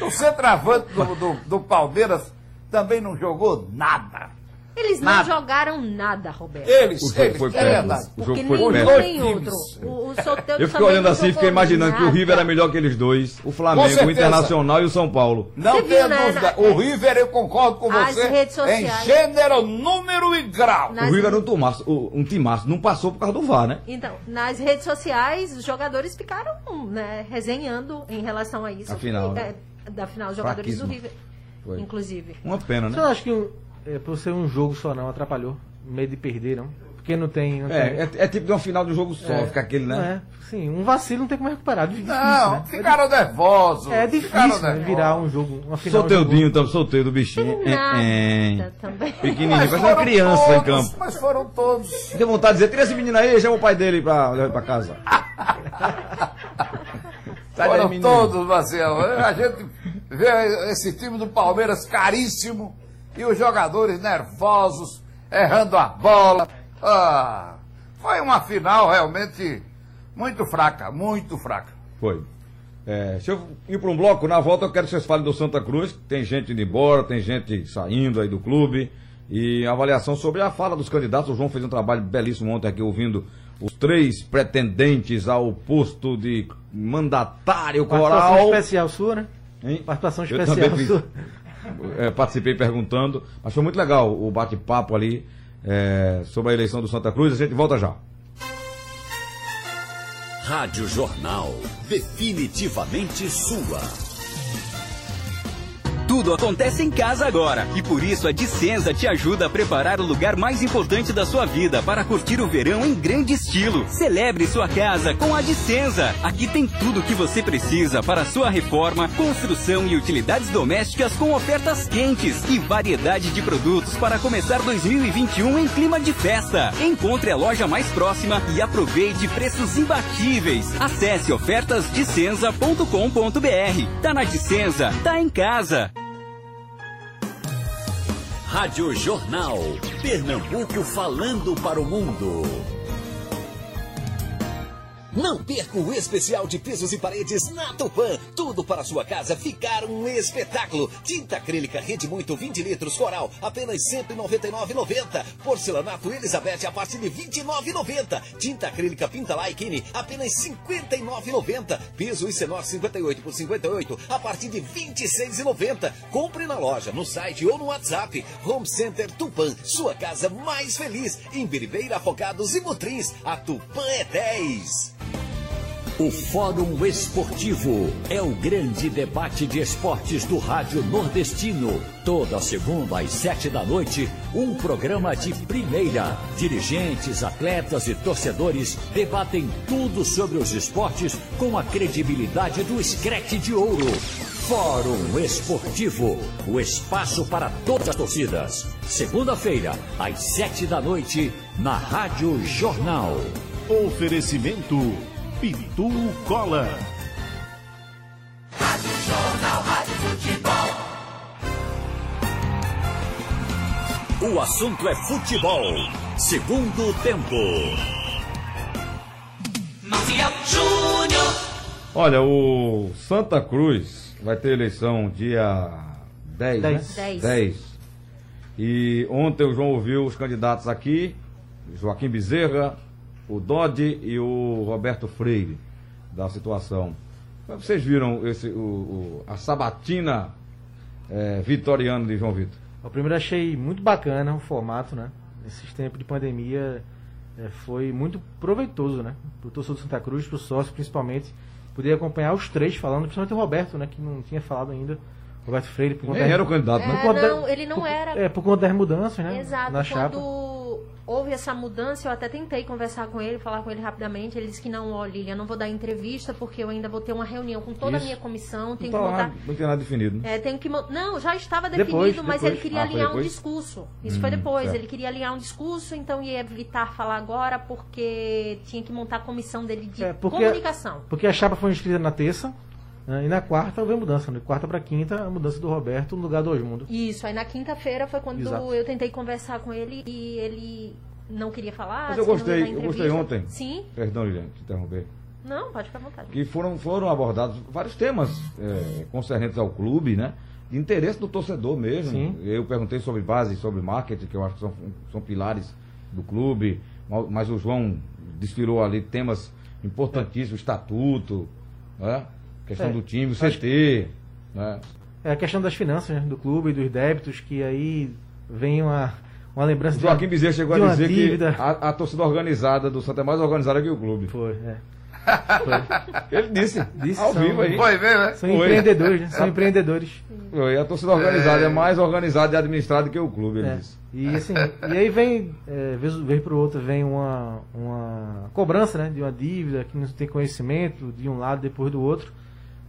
O centroavante do, do, do Palmeiras também não jogou nada. Eles não Nada. jogaram nada, Roberto. Eles, O jogo eles, foi é perto. verdade. O jogo Porque foi nenhum perto. nem outro. O, o Eu fiquei olhando não assim, fiquei imaginando que o nada. River era melhor que eles dois. O Flamengo, o Internacional e o São Paulo. Não Você tenha viu, né, dúvida. na- O River, eu concordo com As você, redes em sociais. gênero, número e grau. Nas- O River era um timaço, um timaço, não passou por causa do VAR, né? Então, nas redes sociais, os jogadores ficaram né, resenhando em relação a isso. A final, né? É, da final, os jogadores do Fraquíssimo. River, Foi. inclusive. Uma pena, Você né? não acha que é, por ser um jogo só não atrapalhou? Medo de perder, não? Porque não tem. Não tem- É, é, é tipo de uma final de um jogo só, É. fica aquele, né? É, sim, um vacilo não tem como recuperar. Difícil, Não, né? ficaram nervosos. É difícil né, virar um jogo, uma final. Solteudinho, um então, solteiro do bichinho. É, é. Também. Pequenininho, Mas uma criança em todos, campo. Mas foram todos. Tem vontade de dizer, tira esse menino aí, chama o pai dele pra levar ele pra casa. Sai daí, foram todos, Marcelo. A gente vê esse time do Palmeiras caríssimo e os jogadores nervosos, errando a bola. Ah, foi uma final realmente muito fraca, muito fraca. Foi. É, se eu ir para um bloco, na volta eu quero que vocês falem do Santa Cruz, que tem gente indo embora, tem gente saindo aí do clube. E avaliação sobre a fala dos candidatos. O João fez um trabalho belíssimo ontem aqui, ouvindo os três pretendentes ao posto de mandatário Participação coral. especial sua, né? Hein? Participação especial sua. É, participei perguntando, mas foi muito legal o bate-papo ali é, sobre a eleição do Santa Cruz. A gente volta já. Rádio Jornal. Definitivamente sua. Tudo acontece em casa agora e por isso a Dicenza te ajuda a preparar o lugar mais importante da sua vida para curtir o verão em grande estilo. Celebre sua casa com a Dicenza. Aqui tem tudo o que você precisa para sua reforma, construção e utilidades domésticas com ofertas quentes e variedade de produtos para começar 2021 em clima de festa. Encontre a loja mais próxima e aproveite preços imbatíveis. Acesse ofertasdicenza.com.br. Tá na Dicenza, tá em casa. Rádio Jornal. Pernambuco falando para o mundo. Não perca o especial de pisos e paredes na Tupã. Tudo para sua casa ficar um espetáculo. Tinta acrílica Rede Muito 20 litros Coral, apenas R$ 199,90. Porcelanato Elizabeth a partir de R$ 29,90. Tinta acrílica Pinta Laikini, apenas R$ 59,90. Piso Isenor 58 por 58 a partir de R$ 26,90. Compre na loja, no site ou no WhatsApp. Home Center Tupã, sua casa mais feliz. Em Biribeira, Afogados e Motrins, a Tupã é 10. O Fórum Esportivo é o grande debate de esportes do Rádio Nordestino. Toda segunda às sete da noite, um programa de primeira. Dirigentes, atletas e torcedores debatem tudo sobre os esportes com a credibilidade do escrete de ouro. Fórum Esportivo, o espaço para todas as torcidas. Segunda-feira, às sete da noite, na Rádio Jornal. Oferecimento Pitu Cola. Jornal Rádio Futebol. O assunto é futebol. Segundo tempo. Maciel Júnior. Olha, o Santa Cruz vai ter eleição dia 10, Dez. né? Dez. 10. E ontem o João ouviu os candidatos aqui, Joaquim Bezerra, o Dodi e o Roberto Freire, da situação. Vocês viram esse, o, o- a sabatina eh, vitoriana de João Vitor? Eu primeiro achei muito bacana o formato, né? Nesses tempos de pandemia eh, foi muito proveitoso, né? Pro torcedor do Santa Cruz, pro sócio principalmente, poder acompanhar os três falando, principalmente o Roberto, né? Que não tinha falado ainda. Roberto Freire, por conta Nem das- era o candidato, É, né? por conta não, ele não por- era. É, por conta das mudanças, né? Exato, Na chapa. Houve essa mudança, eu até tentei conversar com ele, falar com ele rapidamente. Ele disse que não, ó, Lilian, não vou dar entrevista porque eu ainda vou ter uma reunião com toda Isso. a minha comissão, tenho Não, que tá lá, montar. não tem nada definido. Né? É, tenho que Não, já estava definido, Depois, mas depois. ele queria Ah, foi alinhar um discurso. Isso foi Hum, depois. certo. Ele queria alinhar um discurso, então ia evitar falar agora porque tinha que montar a comissão dele de É, porque- comunicação. Porque a chapa foi inscrita na terça? E na quarta houve a mudança. De quarta para quinta, a mudança do Roberto no lugar do Osmundo. Isso, aí na quinta-feira foi quando Exato. eu tentei conversar com ele e ele não queria falar. Mas eu gostei, eu gostei ontem. Sim. Perdão, Lilian, te interromper. Não, pode ficar à vontade. que foram, foram abordados vários temas é, concernentes ao clube, né? De interesse do torcedor mesmo. Sim. Eu perguntei sobre base, sobre marketing, que eu acho que são, são pilares do clube, ma- mas o João desfilou ali temas importantíssimos, estatuto, né? Questão É, do time, o CT, né? É a questão das finanças né? do clube e dos débitos, que aí vem uma, uma lembrança O de uma- Joaquim Bezerra chegou de a dizer dívida. que a, a torcida organizada do Santa é mais organizada que o clube. Foi, é. Ele disse, Disse, ao são- vivo aí. Foi ver, né? São Foi. empreendedores, né? São empreendedores. Foi, a torcida organizada é, mais organizada e administrada que o clube, ele É. disse. E assim, e aí vem, é, vez, vez pro outro, vem uma, uma cobrança, né? De uma dívida que não tem conhecimento de um lado depois do outro.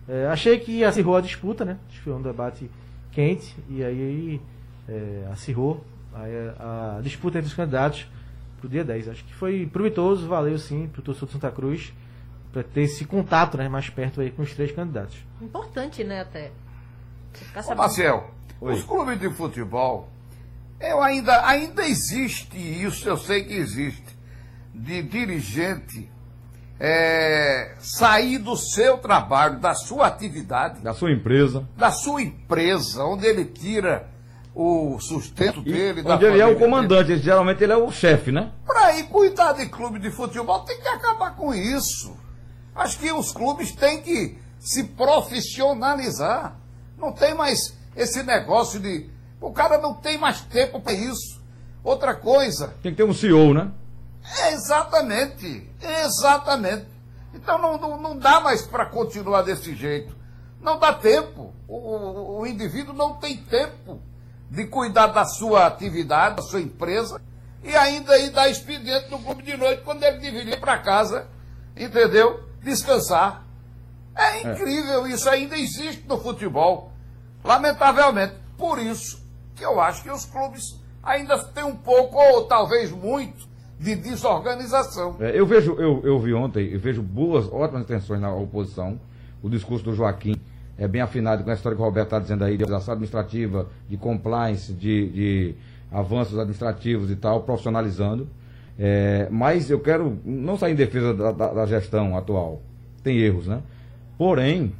É, achei que acirrou a disputa, né? Acho que foi um debate quente e aí é, acirrou aí a, a disputa entre os candidatos pro dia 10. Acho que foi proveitoso, valeu sim pro torcedor de Santa Cruz para ter esse contato né, mais perto aí com os três candidatos. Importante, né, até. Ô. Marcel, Oi. os clubes de futebol, eu ainda, ainda existe isso, eu sei que existe, de dirigente é, sair do seu trabalho, da sua atividade, Da sua empresa. da sua empresa, onde ele tira o sustento E dele, onde ele é o comandante, ele- geralmente ele é o chefe, né? Para ir cuidar de clube de futebol, tem que acabar com isso. Acho que os clubes têm que se profissionalizar. Não tem mais esse negócio de. O cara não tem mais tempo para isso. Outra coisa, Tem que ter um CEO, né? É exatamente, exatamente. Então não, não, não dá mais para continuar desse jeito. Não dá tempo. O, o, o indivíduo não tem tempo de cuidar da sua atividade, da sua empresa, e ainda ir dar expediente no clube de noite quando ele deveria ir para casa, entendeu? Descansar. É incrível, isso ainda existe no futebol. Lamentavelmente. Por isso que eu acho que os clubes ainda têm um pouco, ou talvez muito, de desorganização. É, eu vejo, eu, eu vi ontem, eu vejo boas, ótimas intenções na oposição. O discurso do Joaquim é bem afinado com a história que o Roberto está dizendo aí, de organização administrativa, de compliance, de, de avanços administrativos e tal, profissionalizando. É, mas eu quero não sair em defesa da, da- da gestão atual. Tem erros, né? Porém,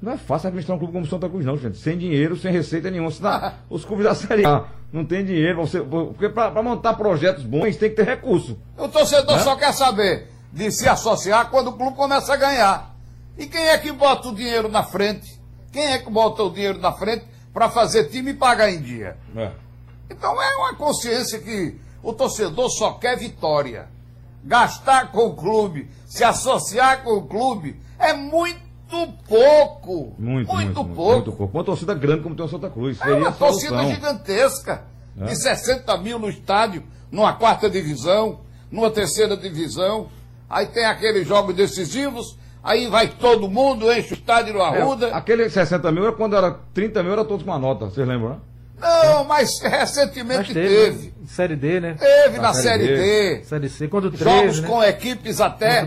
não é fácil administrar um clube como o Santa Cruz, não, gente. Sem dinheiro, sem receita nenhuma. Senão, os clubes da Série A não tem dinheiro. Você, porque para montar projetos bons tem que ter recurso. O torcedor Né? só quer saber de se associar quando o clube começa a ganhar. E quem é que bota o dinheiro na frente? Quem é que bota o dinheiro na frente para fazer time e pagar em dia? É. Então é uma consciência que o torcedor só quer vitória. Gastar com o clube, se associar com o clube, é muito pouco. Muito, muito, muito, pouco. muito pouco. Uma torcida grande como tem o Santa Cruz. É uma torcida gigantesca. É. De 60 mil no estádio, numa quarta divisão, numa terceira divisão. Aí tem aqueles jogos decisivos, aí vai todo mundo, enche o estádio no Arruda. É, aquele 60 mil era quando era 30 mil, era todos com uma nota, vocês lembram, né? Não, mas recentemente Mas teve. teve, né? Série D, né? Teve Na na Série Série D. D. Série C, quando o 13, Jogos né? com equipes até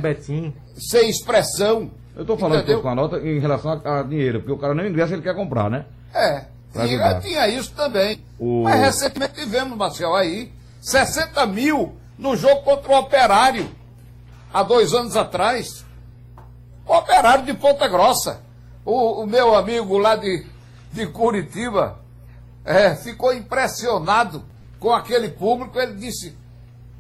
sem expressão. Eu estou falando Entendeu? com a nota em relação a, a dinheiro, porque o cara nem ingressa, ele quer comprar, né? É, tinha, tinha isso também. O- Mas recentemente tivemos, Marcel, aí, 60 mil no jogo contra o Operário, há dois anos atrás. O Operário de Ponta Grossa. O, o meu amigo lá de, de Curitiba é, ficou impressionado com aquele público. Ele disse,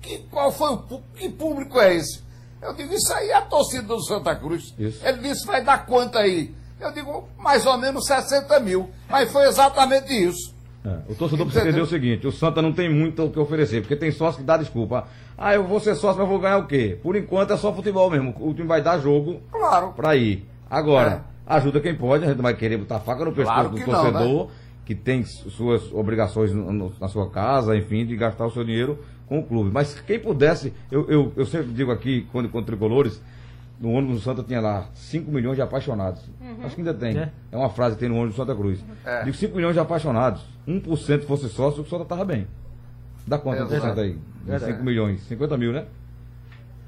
que, qual foi o que público é esse? Eu digo, isso aí é a torcida do Santa Cruz. Isso. Ele disse, vai dar quanto aí? Eu digo, mais ou menos 60 mil. Mas foi exatamente isso. É, o torcedor precisa entender o seguinte: o Santa não tem muito o que oferecer, porque tem sócio que dá desculpa. Ah, eu vou ser sócio, mas vou ganhar o quê? Por enquanto é só futebol mesmo. O time vai dar jogo Claro. pra ir. Agora, ajuda quem pode, a gente não vai querer botar faca no pescoço Claro do que não, né? Que tem suas obrigações no- no- na sua casa, enfim, de gastar o seu dinheiro com o clube. Mas quem pudesse, eu, eu, eu sempre digo aqui, quando com tricolores, no ônibus do Santa tinha lá 5 milhões de apaixonados. Acho que ainda tem. É. É, uma frase que tem no ônibus do Santa Cruz. É. Digo 5 milhões de apaixonados. 1% fosse sócio, o Santa tava bem. Dá quanto por cento aí? De Verdade. 5 milhões. 50 mil, né?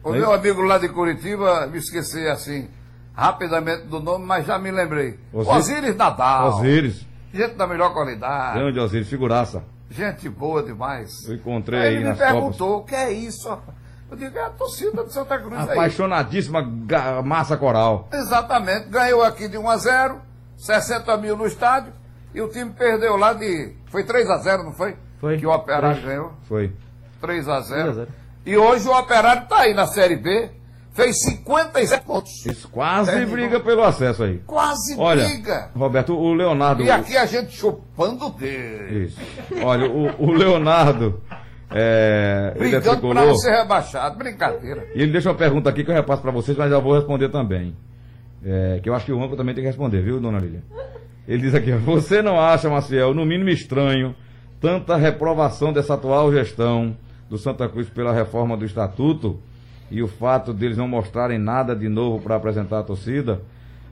O É meu amigo lá de Curitiba, me esqueci assim, rapidamente do nome, mas já me lembrei. Osíris? Osíris Nadal. Osíris. Gente da melhor qualidade. Grande Osíris, figuraça. Gente boa demais. Eu encontrei Aí aí ele me perguntou, o que é isso? rapaz? Eu digo, é a torcida do Santa Cruz aí. Apaixonadíssima ga- massa coral. Exatamente. Ganhou aqui de 1 a 0 60 mil no estádio, e o time perdeu lá de... Foi 3 a 0 não foi? Foi. Que o Operário Três. ganhou. Foi. 3 a 0 3 a 0. E hoje o Operário está aí na Série B, fez 57 pontos. Isso quase Terminou. briga pelo acesso aí. Quase Olha, briga. Roberto, o Leonardo. E aqui a gente chupando dedo. Isso. Olha, o, o Leonardo. É, ele Brigando para não ser rebaixado. Brincadeira. E ele deixa uma pergunta aqui que eu repasso para vocês, mas eu vou responder também. É, que eu acho que o Âncora também tem que responder, viu, dona Lília? Ele diz aqui, você não acha, Maciel, no mínimo estranho, tanta reprovação dessa atual gestão do Santa Cruz pela reforma do estatuto e o fato deles não mostrarem nada de novo para apresentar a torcida?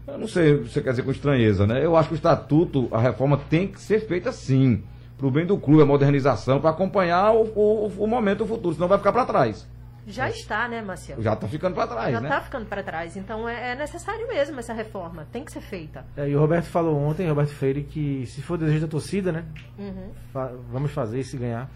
Eu não sei você quer dizer com estranheza, né? Eu acho que o estatuto, a reforma tem que ser feita sim, para o bem do clube, a modernização, para acompanhar o, o, o momento, o futuro, senão vai ficar para trás. Já está, né, Marcelo? Já está ficando para trás, Já né? está ficando para trás. Então é, é necessário mesmo essa reforma. Tem que ser feita. É, e o Roberto falou ontem, Roberto Freire, que se for desejo da torcida, né? Uhum. fa- vamos fazer e se ganhar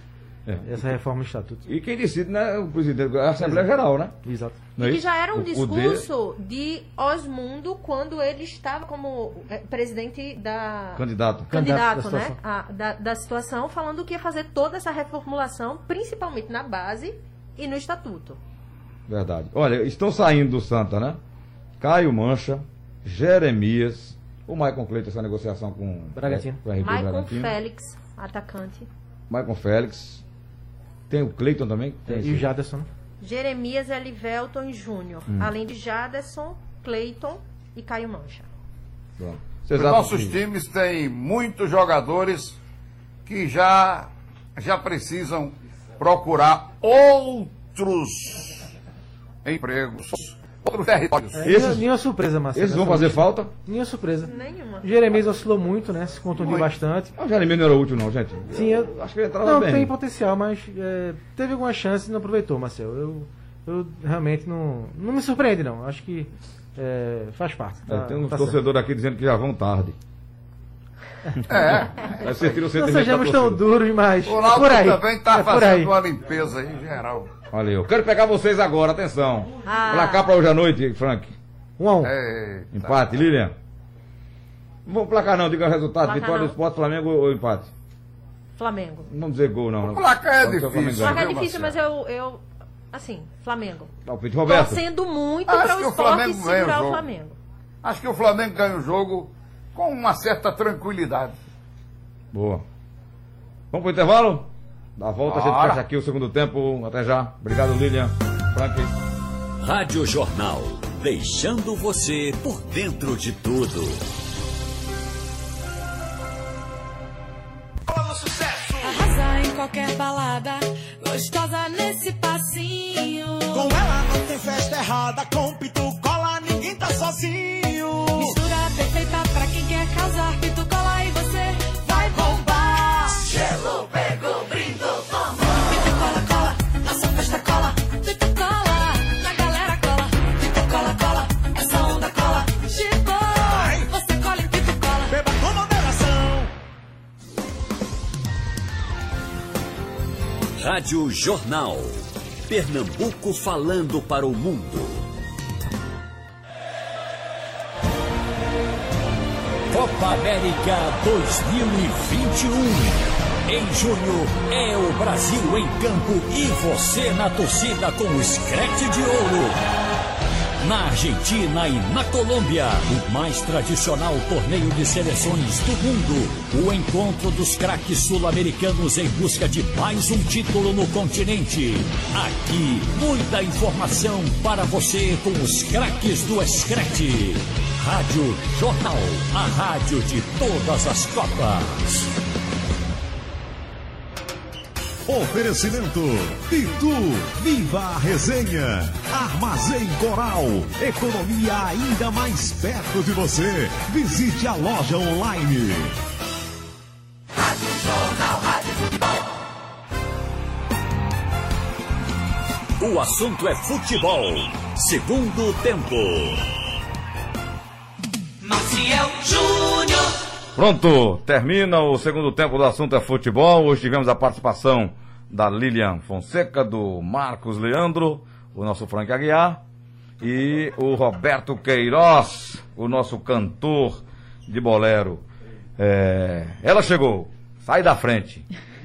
É. essa reforma do estatuto. E quem decide, né, o presidente, a Assembleia Geral, né? Exato. Não é E que já era um O discurso de Osmundo quando ele estava como eh, presidente da. Candidato. Candidato, Candidato da né? a- da, da situação, falando que ia fazer toda essa reformulação, principalmente na base e no estatuto. Verdade. Olha, estão saindo do Santa, né? Caio Mancha, Jeremias, o Maicon Cleiton, essa negociação com, Bragantino. com o RB Maicon. Félix, atacante. Maicon Félix. Tem o Cleiton também? Tem E o Jaderson. né? Jeremias Elivelton e Júnior. Hum. Além de Jaderson, Cleiton e Caio Mancha. Pronto. Os nossos times têm muitos jogadores que já, já precisam procurar outros empregos, outros territórios. É, Esses- nenhuma, surpresa, Marcelo. Esses vão fazer falta? Nenhuma surpresa. Nenhuma. Jeremias oscilou muito, né? Se contundiu Muito. bastante. Ah, O Jeremias não era útil, não, gente. Sim, eu, Acho que ele entrava não, bem. tem potencial, mas é, teve alguma chance e não aproveitou, Marcel. Eu, eu realmente não, não me surpreende, não. Acho que é, faz parte. É, tá- tem uns tá certo. torcedores aqui dizendo que já vão tarde. É. O Não sejamos tão duros, mas O é Náutico por aí. também está é fazendo uma limpeza aí geral. Valeu. Quero pegar vocês agora, atenção. Ah. Placar pra hoje à noite, Frank. Um a um. Empate, Lilian. Não vou placar não, diga o resultado. Placar Vitória não. do Esporte, Flamengo ou empate? Flamengo. Não vamos dizer gol, não. O placar é Pode o difícil. Flamengo ganha. Placar é difícil, mas eu, eu. Assim, Flamengo. Palpite, Roberto. Torcendo muito Acho para que o o Flamengo ganha o segurar o jogo. Flamengo. Acho que o Flamengo ganha o jogo com uma certa tranquilidade. Boa. Vamos pro intervalo? Da volta a gente Bora. fecha aqui o segundo tempo. Até já. Obrigado, Lilian. Frank. Rádio Jornal, deixando você por dentro de tudo. Arrasa em qualquer balada, gostosa nesse passinho. Com ela não tem festa errada, com pitu cola, ninguém tá sozinho. Mistura perfeita pra quem quer casar, pitu cola e você Rádio Jornal. Pernambuco falando para o mundo. Copa América 2021. Em junho é o Brasil em campo e você na torcida com o Screte de Ouro. Na Argentina e na Colômbia, o mais tradicional torneio de seleções do mundo. O encontro dos craques sul-americanos em busca de mais um título no continente. Aqui, muita informação para você com os craques do Escrete. Rádio Jornal, a rádio de todas as Copas. Oferecimento Pitu, viva a resenha. Armazém Coral, economia ainda mais perto de você. Visite a loja online. O assunto é futebol. Segundo tempo. Maciel Júnior. Pronto, termina o segundo tempo do assunto é futebol. Hoje tivemos a participação da Lilian Fonseca, do Marcos Leandro, o nosso Frank Aguiar e o Roberto Queiroz, o nosso cantor de bolero. É, ela chegou, sai da frente.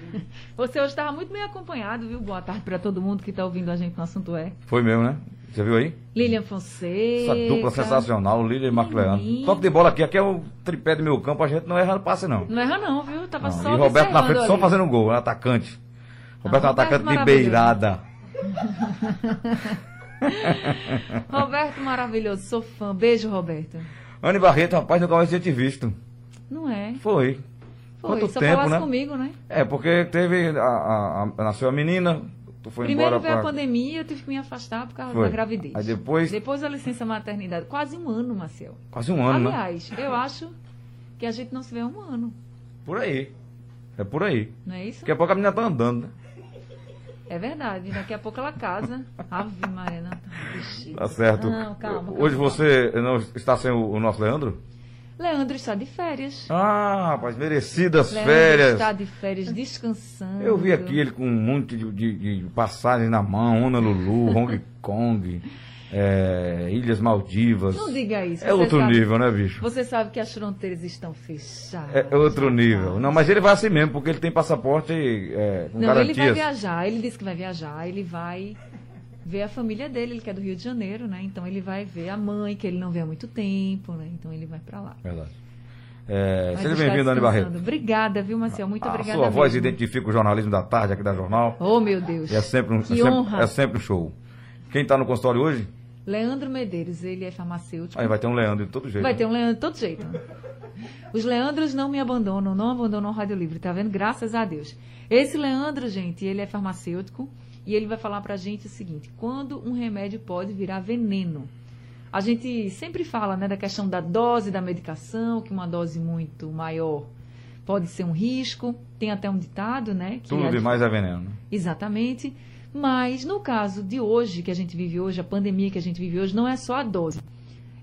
Você hoje estava muito bem acompanhado, viu? Boa tarde para todo mundo que está ouvindo a gente no assunto é. Foi mesmo, né? Você viu aí? Lilian Fonseca. Essa dupla sensacional, Lilian e Marcos Leandro. Toque de bola aqui, aqui é o tripé do meu campo, a gente não erra no passe não. Não erra não, viu? Tava Não, só e Roberto na frente só ali. fazendo gol, um atacante. Roberto é um atacante de beirada. Roberto maravilhoso, sou fã. Beijo, Roberto. Anne Barreto, rapaz, nunca mais tinha te visto. Não é? Foi. Foi, Quanto só tempo, falasse né? comigo, né? É, porque teve. A, a- a- nasceu a menina, tu foi Primeiro veio a pra. pandemia, eu tive que me afastar por causa Foi. da gravidez. Aí depois- Depois a licença maternidade. Quase um ano, Marcel. Quase um ano, né? Aliás, eu acho que a gente não se vê há um ano. Por aí. É por aí. Não é isso? Daqui a pouco a menina tá andando, né? É verdade. Daqui a pouco ela casa. Ave Maria, não, tá. Tá certo. Não, calma, calma, Hoje calma. você não está sem o, o nosso Leandro? Leandro está de férias. Ah, rapaz, merecidas Leandro férias. está de férias descansando. Eu vi aqui ele com um monte de, de- de passagens na mão, Honolulu, Hong Kong, é, Ilhas Maldivas. Não diga isso. É outro sabe- nível, né, bicho? Você sabe que as fronteiras estão fechadas. É outro nível. Não, mas ele vai assim mesmo, porque ele tem passaporte é, com Não, ele garantias. vai viajar. Ele disse que vai viajar. Ele vai ver a família dele. Ele que é do Rio de Janeiro, né? Então ele vai ver a mãe, que ele não vê há muito tempo, né? Então ele vai pra lá. Verdade. É, seja bem-vindo, Dani. Barreto. Obrigada, viu, Marcel? Muito A obrigada. sua voz mesmo. identifica o jornalismo da tarde aqui da Jornal. Oh, meu Deus. É sempre um, é Que sempre, honra. é sempre um show. Quem está no consultório hoje? Leandro Medeiros, ele é farmacêutico. Aí vai ter um Leandro de todo jeito. Vai né? ter um Leandro de todo jeito. Os Leandros não me abandonam, não abandonam o Rádio Livre, tá vendo? Graças a Deus. Esse Leandro, gente, ele é farmacêutico e ele vai falar pra gente o seguinte: quando um remédio pode virar veneno. A gente sempre fala, né, da questão da dose da medicação, que uma dose muito maior pode ser um risco. Tem até um ditado, né? Que Tudo a- demais é veneno. Exatamente. Mas no caso de hoje, que a gente vive hoje, a pandemia que a gente vive hoje, não é só a dose.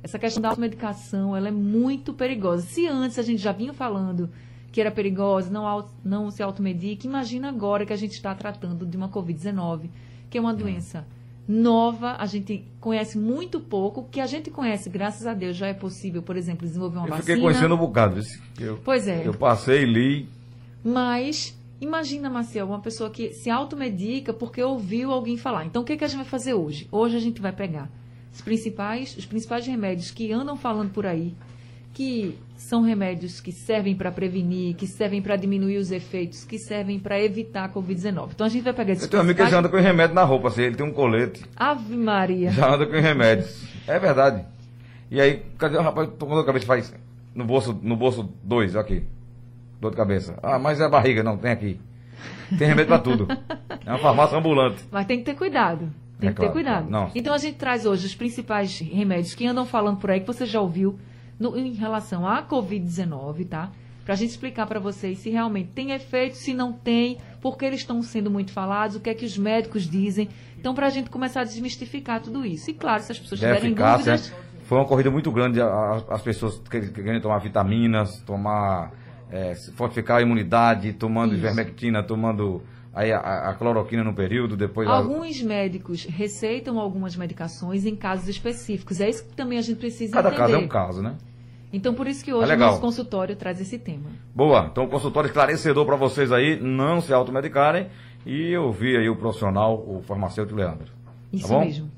Essa questão da automedicação, ela é muito perigosa. Se antes a gente já vinha falando que era perigosa, não, não se automedique, imagina agora que a gente está tratando de uma Covid-19, que é uma doença nova, a gente conhece muito pouco, que a gente conhece, graças a Deus, já é possível, por exemplo, desenvolver uma Eu vacina. fiquei conhecendo um bocado. Eu, Pois é. Eu passei, li. Mas imagina, Marcel, uma pessoa que se automedica porque ouviu alguém falar. Então o que, que a gente vai fazer hoje? Hoje a gente vai pegar os principais, os principais remédios que andam falando por aí, que são remédios que servem para prevenir, que servem para diminuir os efeitos, que servem para evitar a Covid-19. Então a gente vai pegar esses Eu tenho um amigo que já anda com remédio na roupa, assim, ele tem um colete. Ave Maria. Já anda com remédios. É verdade. E aí, cadê o rapaz? Dor de cabeça, faz no bolso, no bolso dois, aqui. Dor de cabeça. Ah, mas é a barriga, não, tem aqui. Tem remédio pra tudo. É uma farmácia ambulante. Mas tem que ter cuidado. Tem É que claro, ter cuidado. Não. Então a gente traz hoje os principais remédios que andam falando por aí, que você já ouviu no- em relação à Covid-19, tá? Pra gente explicar para vocês se realmente tem efeito, se não tem, por que eles estão sendo muito falados, o que é que os médicos dizem. Então, pra gente começar a desmistificar tudo isso. E claro, se as pessoas tiverem eficácia. dúvidas, Foi uma corrida muito grande. a- a- As pessoas que que querem tomar vitaminas, tomar. É, fortificar a imunidade, tomando Isso. ivermectina, tomando aí a, a- a cloroquina no período, depois. a- alguns médicos receitam algumas medicações em casos específicos. É isso que também a gente precisa Cada entender. caso é um caso, né? Então, por isso que Ah, hoje o legal. nosso consultório traz esse tema. Boa, então consultório esclarecedor para vocês aí, não se automedicarem e ouvir aí o profissional, o farmacêutico Leandro. Isso tá mesmo.